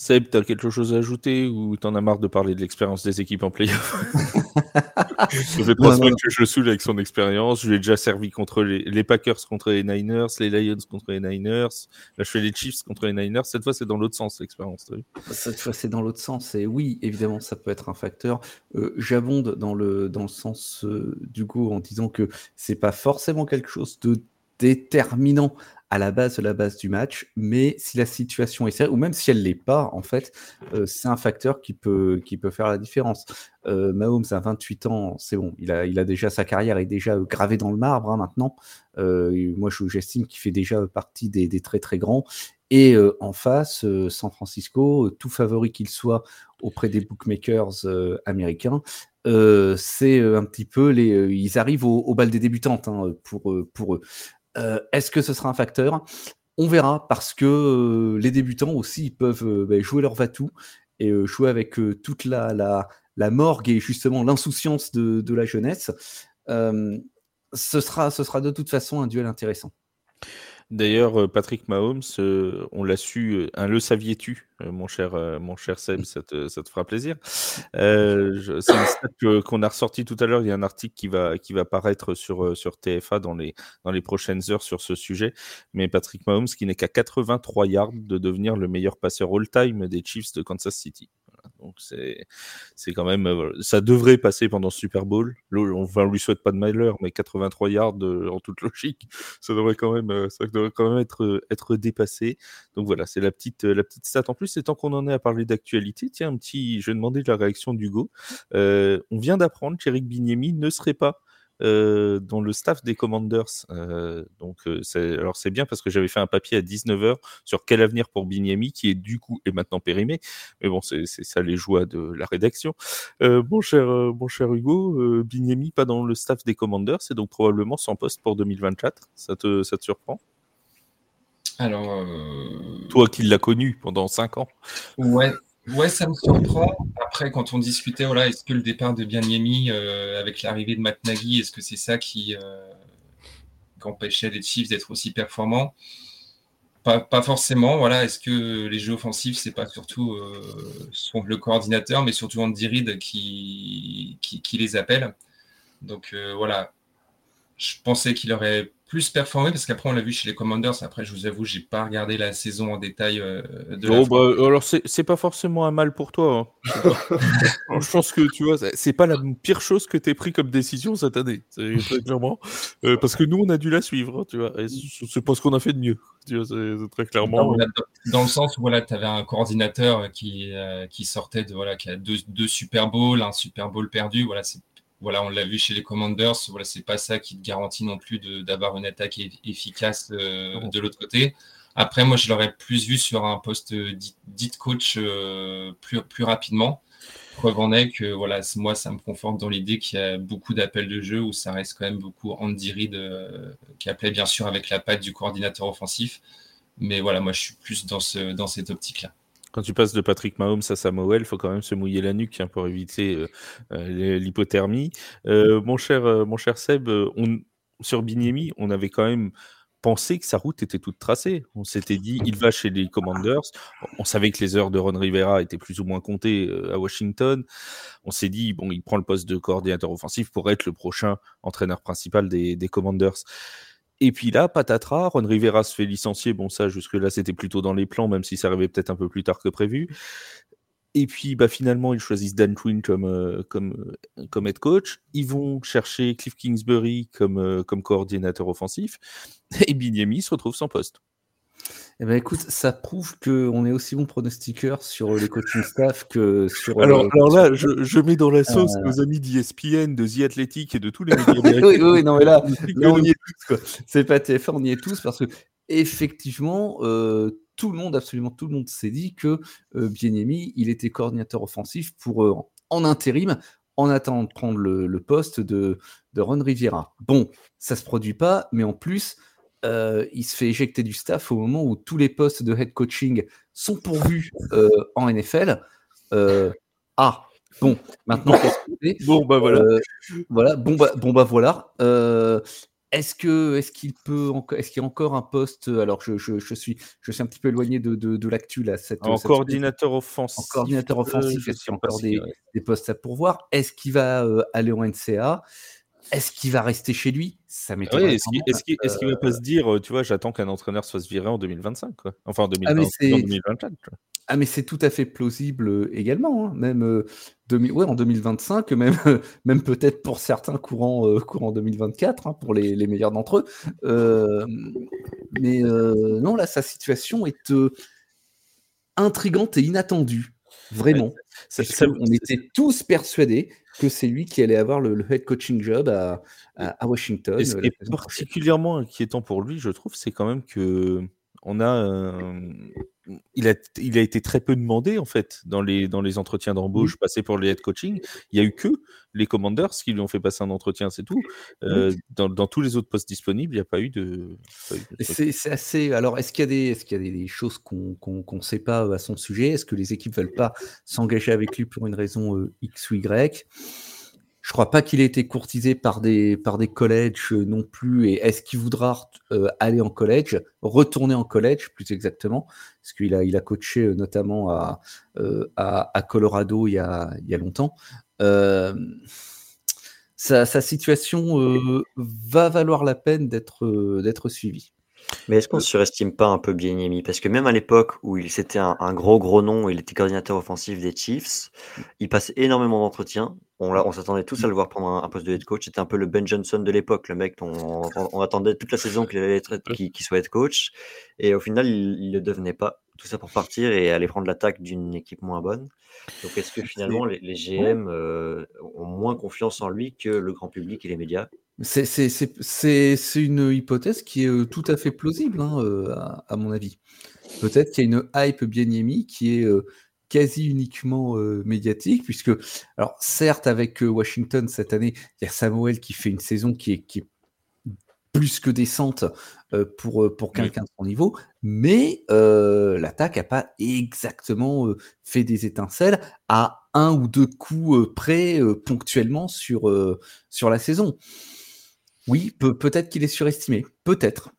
Seb, tu as quelque chose à ajouter ou tu en as marre de parler de l'expérience des équipes en playoff? Je vais trois semaines que je le saoule avec son expérience. Je l'ai déjà servi contre les, Packers contre les Niners, les Lions contre les Niners. Là, je fais les Chiefs contre les Niners. Cette fois, c'est dans l'autre sens, l'expérience. Cette fois, c'est dans l'autre sens. Et oui, évidemment, ça peut être un facteur. Euh, j'abonde dans le, dans le sens euh, du coup en disant que c'est pas forcément quelque chose de déterminant à la base de la base du match, mais si la situation est sérieuse, ou même si elle l'est pas, en fait, euh, c'est un facteur qui peut, qui peut faire la différence. Euh, Mahomes a 28 ans, c'est bon, il a, il a déjà sa carrière est déjà gravée dans le marbre hein, maintenant. Euh, moi, j'estime qu'il fait déjà partie des, des, très très grands. Et en face, San Francisco, tout favori qu'il soit auprès des bookmakers américains, c'est un petit peu les, ils arrivent au, au bal des débutantes hein, pour, pour eux. Euh, est-ce que ce sera un facteur? On verra parce que euh, les débutants aussi peuvent euh, bah, jouer leur vatou et jouer avec toute la, morgue et justement l'insouciance de, la jeunesse. ce sera de toute façon un duel intéressant. D'ailleurs, euh, Patrick Mahomes, euh, on l'a su, euh, un le saviez-tu, mon cher, mon cher Seb, ça te, ça te fera plaisir. c'est une stat qu'on a ressorti tout à l'heure. Il y a un article qui va, qui va paraître sur, sur TFA dans les, dans les prochaines heures sur ce sujet. Mais Patrick Mahomes, qui n'est qu'à 83 yards de devenir le meilleur passeur all-time des Chiefs de Kansas City. Donc c'est c'est quand même euh, ça devrait passer pendant Super Bowl. On ne lui souhaite pas de malheur, mais 83 yards en toute logique, ça devrait quand même ça devrait quand même être être dépassé. Donc voilà, c'est la petite la petite stat en plus. Et tant qu'on en est à parler d'actualité, tiens un petit, je vais demander la réaction d'Hugo. on vient d'apprendre qu'Eric Bignemi ne serait pas euh, dans le staff des Commanders. Euh, donc, euh, alors c'est bien parce que j'avais fait un papier à 19h sur quel avenir pour Binyami, qui est du coup est maintenant périmé. Mais bon, c'est ça les joies de la rédaction. bon cher, bon cher Hugo, Binyami pas dans le staff des Commanders, c'est donc probablement sans poste pour 2024. Ça te, ça te surprend? Alors, toi qui l'as connu pendant 5 ans. Ouais, Ouais, ça me surprend. Après, quand on discutait, est-ce que le départ de Bianyemi euh, avec l'arrivée de Matt Nagy, est-ce que c'est ça qui, euh, empêchait les Chiefs d'être aussi performants? Pas, forcément. Voilà, est-ce que les jeux offensifs, c'est pas surtout euh, le coordinateur, mais surtout Andy Reid qui, qui, qui les appelle? Donc voilà, je pensais qu'il aurait plus performé parce qu'après on l'a vu chez les Commanders. Après, je vous avoue, j'ai pas regardé la saison en détail. Euh, de oh, bah, alors c'est pas forcément un mal pour toi. Hein. je pense que tu vois, c'est pas la pire chose que tu pris comme décision cette année, très clairement, euh, parce que nous on a dû la suivre, hein, tu vois. C'est pas ce qu'on a fait de mieux, tu vois, très clairement. Dans, le sens où voilà, tu avais un coordinateur qui, euh, qui sortait de voilà, qui a deux, deux Super Bowls, un Super Bowl perdu. Voilà, c'est voilà, on l'a vu chez les Commanders. Voilà, c'est pas ça qui te garantit non plus d'avoir une attaque efficace euh, de l'autre côté. Après, moi, je l'aurais plus vu sur un poste dit, coach euh, plus, plus rapidement. Preuve en est que voilà, moi, ça me conforte dans l'idée qu'il y a beaucoup d'appels de jeu où ça reste quand même beaucoup Andy Reid euh, qui appelait bien sûr avec la patte du coordinateur offensif. Mais voilà, moi, je suis plus dans, ce, dans cette optique-là. Quand tu passes de Patrick Mahomes à Samuel, il faut quand même se mouiller la nuque hein, pour éviter euh, euh, l'hypothermie. Euh, mon, cher, mon cher Seb, sur Bignemi, on avait quand même pensé que sa route était toute tracée. On s'était dit, il va chez les Commanders. On savait que les heures de Ron Rivera étaient plus ou moins comptées à Washington. On s'est dit, bon, il prend le poste de coordinateur offensif pour être le prochain entraîneur principal des Commanders. Et puis là, patatras, Ron Rivera se fait licencier. Bon, ça, jusque-là, c'était plutôt dans les plans, même si ça arrivait peut-être un peu plus tard que prévu. Et puis, bah, finalement, ils choisissent Dan Quinn comme, euh, comme, euh, comme head coach. Ils vont chercher Cliff Kingsbury comme, euh, comme coordinateur offensif. Et Binyemi se retrouve sans poste. Eh ben écoute, ça prouve qu'on est aussi bon pronostiqueur sur les coaching staff que sur. Alors, euh, alors là, je, je, mets dans la sauce euh... nos amis d'ESPN, de The Athletic et de tous les médias. oui, oui, non, mais là, on y est tous. C'est pas TF1, on y est tous parce que effectivement, euh, tout le monde, absolument tout le monde s'est dit que euh, Bienemi, il était coordinateur offensif pour en intérim en attendant de prendre le, le poste de, de Ron Riviera. Bon, ça se produit pas, mais en plus, euh, il se fait éjecter du staff au moment où tous les postes de head coaching sont pourvus euh, en NFL. Euh, ah, bon, maintenant, bon, bah voilà. voilà, bon, bah, bon, bah voilà. est-ce que est-ce qu'il peut est-ce qu'il y a encore un poste? Alors je, je, je, suis je suis un petit peu éloigné de, de, de l'actu là cette, en coordinateur offensif. En coordinateur offensif est-ce qu'il y a encore des, des, postes à pourvoir? Est-ce qu'il va aller en NCA est-ce qu'il va rester chez lui? Ça m'étonne. est-ce qu'il ne va pas se dire, euh, tu vois, j'attends qu'un entraîneur soit se virer en 2025, quoi. Enfin, en, 2024. Ah, ah, mais c'est tout à fait plausible euh, également, hein. même euh, ouais, en 2025, même, même peut-être pour certains courant, courant 2024, hein, pour les, les meilleurs d'entre eux. mais non, là, sa situation est intrigante et inattendue. Vraiment. on était tous persuadés que c'est lui qui allait avoir le, head coaching job à, à, Washington. Et ce qui est particulièrement inquiétant pour lui, je trouve, c'est quand même que on a, il, a, il a été très peu demandé en fait dans les, dans les entretiens d'embauche passés pour les head coaching. Il y a eu que les commanders qui lui ont fait passer un entretien, c'est tout. Euh, dans, dans, tous les autres postes disponibles, il n'y a pas eu de. C'est assez. Alors, est-ce qu'il y a des, est-ce qu'il y a des, choses qu'on ne sait pas à son sujet? Est-ce que les équipes veulent pas s'engager avec lui pour une raison euh, X ou Y? Je crois pas qu'il ait été courtisé par des, par des collèges euh, non plus. Et est-ce qu'il voudra euh, aller en collège, retourner en collège plus exactement? Parce qu'il a, il a coaché euh, notamment à, à, Colorado il y a, il y a longtemps. sa, sa, situation va valoir la peine d'être, d'être suivie. Mais est-ce qu'on ne surestime pas un peu Bieniemi Parce que même à l'époque où il c'était un, gros gros nom, il était coordinateur offensif des Chiefs, il passait énormément d'entretiens. On, on s'attendait tous à le voir prendre un, poste de head coach. C'était un peu le Ben Johnson de l'époque, le mec on, on, attendait toute la saison qu'il allait soit head coach. Et au final, il ne le devenait pas. Tout ça pour partir et aller prendre l'attaque d'une équipe moins bonne. Donc est-ce que finalement les, GM euh, ont moins confiance en lui que le grand public et les médias? C'est une hypothèse qui est euh, tout à fait plausible, hein, euh, à, mon avis. Peut-être qu'il y a une hype bien émise qui est euh, quasi uniquement médiatique, puisque, alors certes, avec Washington cette année, il y a Samuel qui fait une saison qui est, qui est plus que décente pour, pour quelqu'un de son niveau, mais l'attaque n'a pas exactement fait des étincelles à un ou deux coups près ponctuellement sur, sur la saison. Oui, peut-être qu'il est surestimé. Peut-être.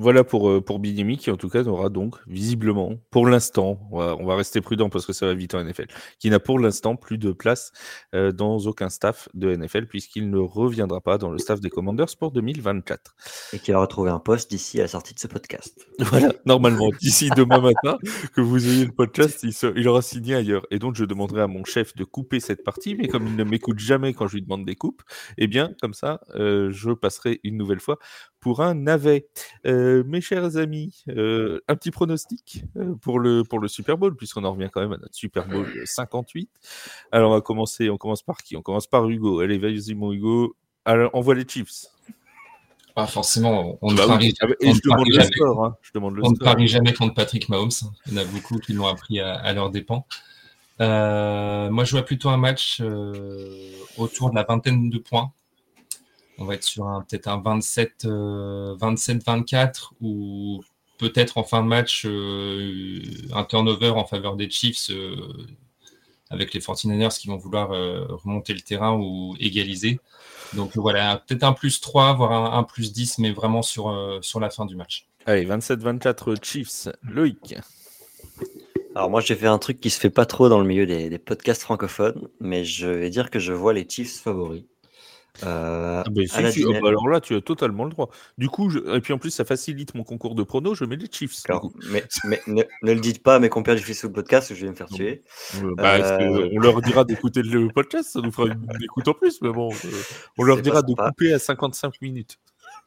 Voilà pour, euh, pour qui en tout cas n'aura donc visiblement, pour l'instant, on va, rester prudent parce que ça va vite en NFL, qui n'a pour l'instant plus de place euh, dans aucun staff de NFL puisqu'il ne reviendra pas dans le staff des Commanders pour 2024. Et qu'il va retrouver un poste d'ici à la sortie de ce podcast. Voilà, normalement, d'ici demain matin, que vous ayez le podcast, il, il, aura signé ailleurs. Et donc, je demanderai à mon chef de couper cette partie, mais comme il ne m'écoute jamais quand je lui demande des coupes, eh bien, comme ça, euh, je passerai une nouvelle fois pour un navet. Euh, mes chers amis, euh, un petit pronostic euh, pour le, pour le Super Bowl, puisqu'on en revient quand même à notre Super Bowl 58. Alors, on va commencer, on commence par qui? On commence par Hugo. Allez, vas-y, mon Hugo. Alors, on voit les Chiefs. Pas forcément, on, ne parie, jamais, contre Patrick Mahomes. Il y en a beaucoup qui l'ont appris à, à leurs dépens. moi, je vois plutôt un match autour de la vingtaine de points on va être sur un, peut-être un 27, 27-24 euh, ou peut-être en fin de match euh, un turnover en faveur des Chiefs euh, avec les 49ers qui vont vouloir remonter le terrain ou égaliser. Donc voilà, peut-être un plus 3, voire un, plus 10, mais vraiment sur, sur la fin du match. Allez, 27-24 Chiefs. Loïc alors moi j'ai fait un truc qui se fait pas trop dans le milieu des, des podcasts francophones, mais je vais dire que je vois les Chiefs favoris. Euh, ah oh, bah, alors là, tu as totalement le droit. Du coup, et puis en plus, ça facilite mon concours de prono. Je mets les Chiefs. mais, ne, le dites pas à mes compères du Facebook Podcast, je vais me faire tuer. Bah, euh, on leur dira d'écouter le podcast, ça nous fera une écoute en plus. Mais bon, euh, on leur dira de couper à 55 minutes.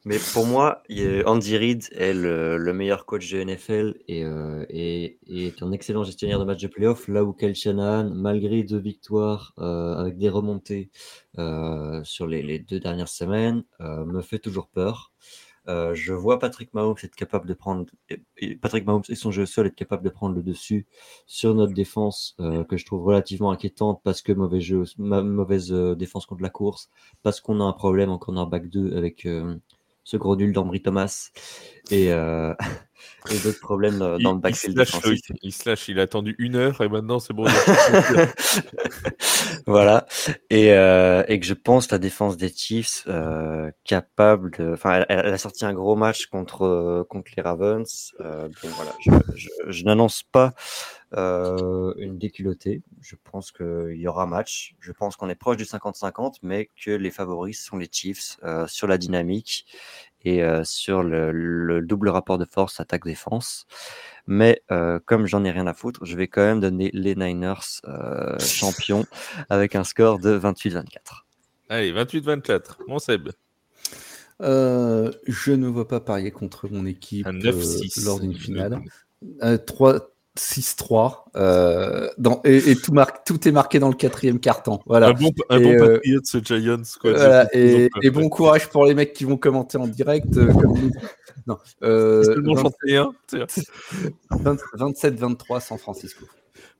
Mais pour moi, Andy Reid est le, meilleur coach de NFL euh, et, est un excellent gestionnaire de matchs de playoff, là où Kel Shanahan, malgré deux victoires euh, avec des remontées euh, sur les, deux dernières semaines, me fait toujours peur. je vois Patrick Mahomes être capable de prendre Patrick Mahomes et son jeu seul être capable de prendre le dessus sur notre défense que je trouve relativement inquiétante parce que mauvais jeu, mauvaise défense contre la course, parce qu'on a un problème en cornerback 2 avec ce gros nul d'Ambry Thomas. Et, euh, et d'autres problèmes dans, le backfield défensif. Il se lâche, il a attendu une heure et maintenant c'est bon. voilà. Et, euh, et, que je pense la défense des Chiefs euh, capable de. Enfin, elle, a sorti un gros match contre, euh, contre les Ravens. Euh, voilà, je, je, je n'annonce pas euh, une déculottée. Je pense qu'il y aura match. Je pense qu'on est proche du 50-50, mais que les favoris sont les Chiefs euh, sur la dynamique et euh, sur le, double rapport de force attaque-défense. Mais comme j'en ai rien à foutre, je vais quand même donner les Niners champions avec un score de 28-24. Allez, 28-24. Mon Seb. je ne vois pas parier contre mon équipe lors d'une finale. 3, 6-3. Euh, et, tout, marque, tout est marqué dans le quatrième carton. Voilà. Un bon, un bon euh, ce Giants. Quoi, et, bon courage pour les mecs qui vont commenter en direct. Euh, non. Euh, 27-23 San Francisco.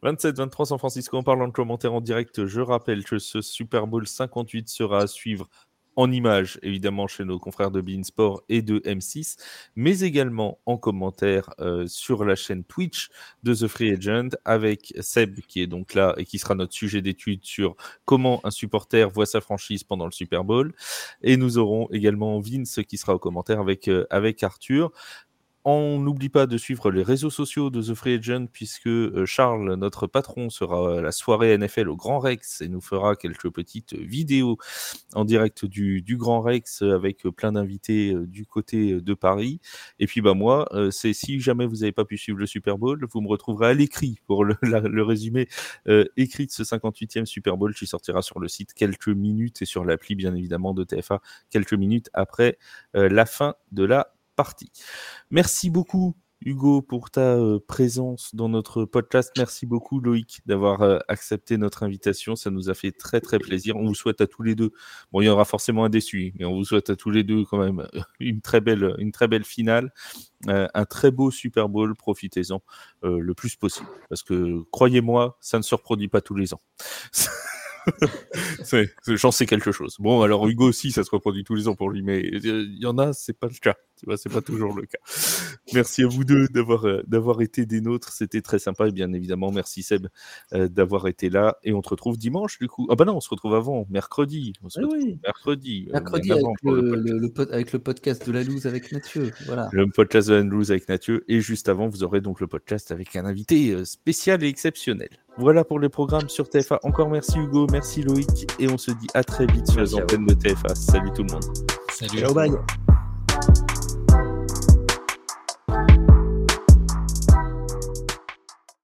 27-23 San Francisco. En parlant de commentaires en direct, je rappelle que ce Super Bowl 58 sera à suivre en images, évidemment, chez nos confrères de Beansport et de M6, mais également en commentaire euh, sur la chaîne Twitch de The Free Agent avec Seb qui est donc là et qui sera notre sujet d'étude sur comment un supporter voit sa franchise pendant le Super Bowl. Et nous aurons également Vince qui sera au commentaire avec, euh, avec Arthur. On n'oublie pas de suivre les réseaux sociaux de The Free Agent puisque euh, Charles, notre patron, sera à la soirée NFL au Grand Rex et nous fera quelques petites vidéos en direct du, Grand Rex avec plein d'invités euh, du côté de Paris. Et puis bah moi, euh, c'est si jamais vous n'avez pas pu suivre le Super Bowl, vous me retrouverez à l'écrit pour le, résumé écrit de ce 58e Super Bowl qui sortira sur le site quelques minutes et sur l'appli bien évidemment de TFA quelques minutes après la fin de la partie. Merci beaucoup Hugo, pour ta euh, présence dans notre podcast. Merci beaucoup, Loïc, d'avoir euh, accepté notre invitation. Ça nous a fait très, très plaisir. On vous souhaite à tous les deux, bon, il y aura forcément un déçu, mais on vous souhaite à tous les deux quand même une très belle, une très belle finale, euh, un très beau Super Bowl. Profitez-en le plus possible. Parce que, croyez-moi, ça ne se reproduit pas tous les ans. J'en sais quelque chose. Bon, alors Hugo aussi, ça se reproduit tous les ans pour lui, mais il y en a, c'est pas le cas. Tu vois, c'est pas toujours le cas. Merci à vous deux d'avoir euh, d'avoir été des nôtres. C'était très sympa et bien évidemment, merci Seb euh, d'avoir été là. Et on te retrouve dimanche du coup. Ah bah non, on se retrouve avant, mercredi. On se oui. mercredi. Euh, mercredi avec le, avec le, podcast de la loose avec Mathieu. Voilà. Le podcast de la loose avec Mathieu. Et juste avant, vous aurez donc le podcast avec un invité spécial et exceptionnel. Voilà pour les programmes sur TFA. Encore merci Hugo, merci Loïc. Et on se dit à très vite sur les antennes de TFA. Salut tout le monde. Salut. Ciao, bye.